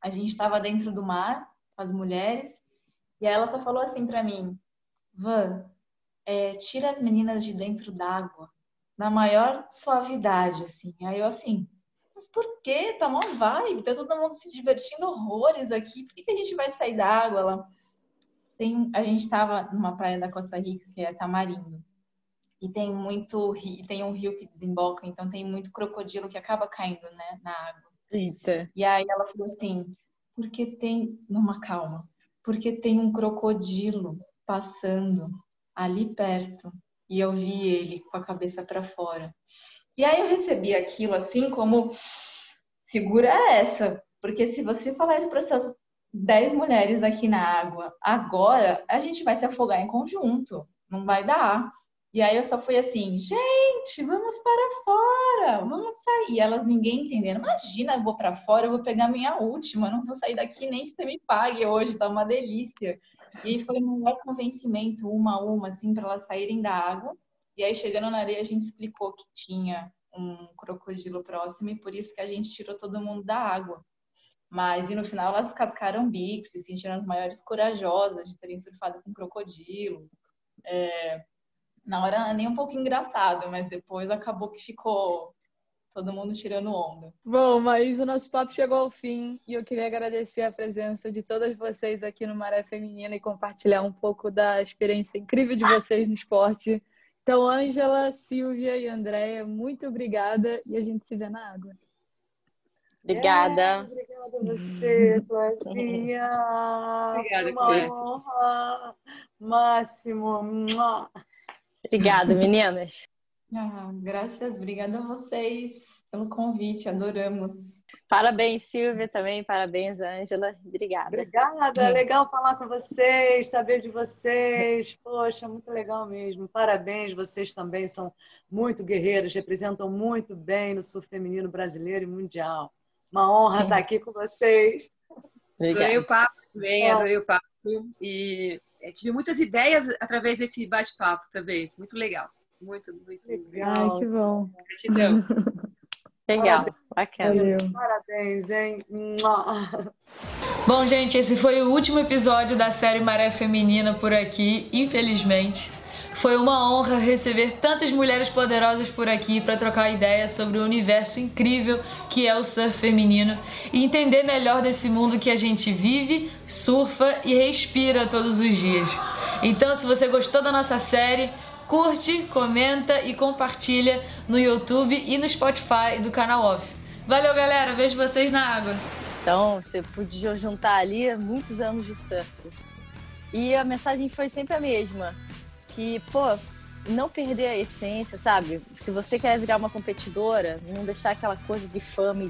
a gente estava dentro do mar, as mulheres, e ela só falou assim para mim: Van, é, tira as meninas de dentro d'água, na maior suavidade, assim. Aí eu assim, mas por quê? Tá uma vibe, tá todo mundo se divertindo horrores aqui, por que, que a gente vai sair da água? Ela, tem, a gente estava numa praia da Costa Rica que é Tamarindo. E tem muito tem um rio que desemboca, então tem muito crocodilo que acaba caindo, né, na água. Eita. E aí ela falou assim: "Porque tem numa calma, porque tem um crocodilo passando ali perto e eu vi ele com a cabeça para fora". E aí eu recebi aquilo assim como segura essa, porque se você falar isso para seus 10 mulheres aqui na água. Agora a gente vai se afogar em conjunto, não vai dar. E aí eu só fui assim, gente, vamos para fora, vamos sair. E elas ninguém entendendo. Imagina, eu vou para fora, eu vou pegar minha última, não vou sair daqui nem que você me pague hoje, tá uma delícia. E foi um maior convencimento, uma a uma, assim, para elas saírem da água. E aí chegando na areia a gente explicou que tinha um crocodilo próximo e por isso que a gente tirou todo mundo da água. Mas, e no final, elas cascaram bicos, se sentiram as maiores corajosas de terem surfado com crocodilo. É, na hora, nem um pouco engraçado, mas depois acabou que ficou todo mundo tirando onda. Bom, mas o nosso papo chegou ao fim e eu queria agradecer a presença de todas vocês aqui no Maré Feminina e compartilhar um pouco da experiência incrível de vocês no esporte. Então, Ângela, Silvia e Andréia, muito obrigada e a gente se vê na água. Obrigada. É, obrigada a você, Claudinha. Obrigada, uma honra. Máximo. Obrigada, meninas. Ah, graças, obrigada a vocês pelo convite, adoramos. Parabéns, Silvia, também. Parabéns, Ângela. Obrigada. Obrigada, legal falar com vocês, saber de vocês. Poxa, muito legal mesmo. Parabéns, vocês também são muito guerreiros, representam muito bem no surf feminino brasileiro e mundial. Uma honra estar aqui com vocês. Adorei Obrigada. o papo também, É. adorei o papo. E é, tive muitas ideias através desse bate-papo também. Muito legal. Muito, muito legal. Ai, que bom. Gratidão. Legal. Bacana. Valeu. Parabéns, hein? Bom, gente, esse foi o último episódio da série Maré Feminina por aqui, infelizmente. Foi uma honra receber tantas mulheres poderosas por aqui para trocar ideias sobre o universo incrível que é o surf feminino e entender melhor desse mundo que a gente vive, surfa e respira todos os dias. Então, se você gostou da nossa série, curte, comenta e compartilha no YouTube e no Spotify do canal Off. Valeu, galera. Vejo vocês na água. Então, você podia juntar ali muitos anos de surf. E a mensagem foi sempre a mesma. que, pô, não perder a essência, sabe? Se você quer virar uma competidora, não deixar aquela coisa de fama e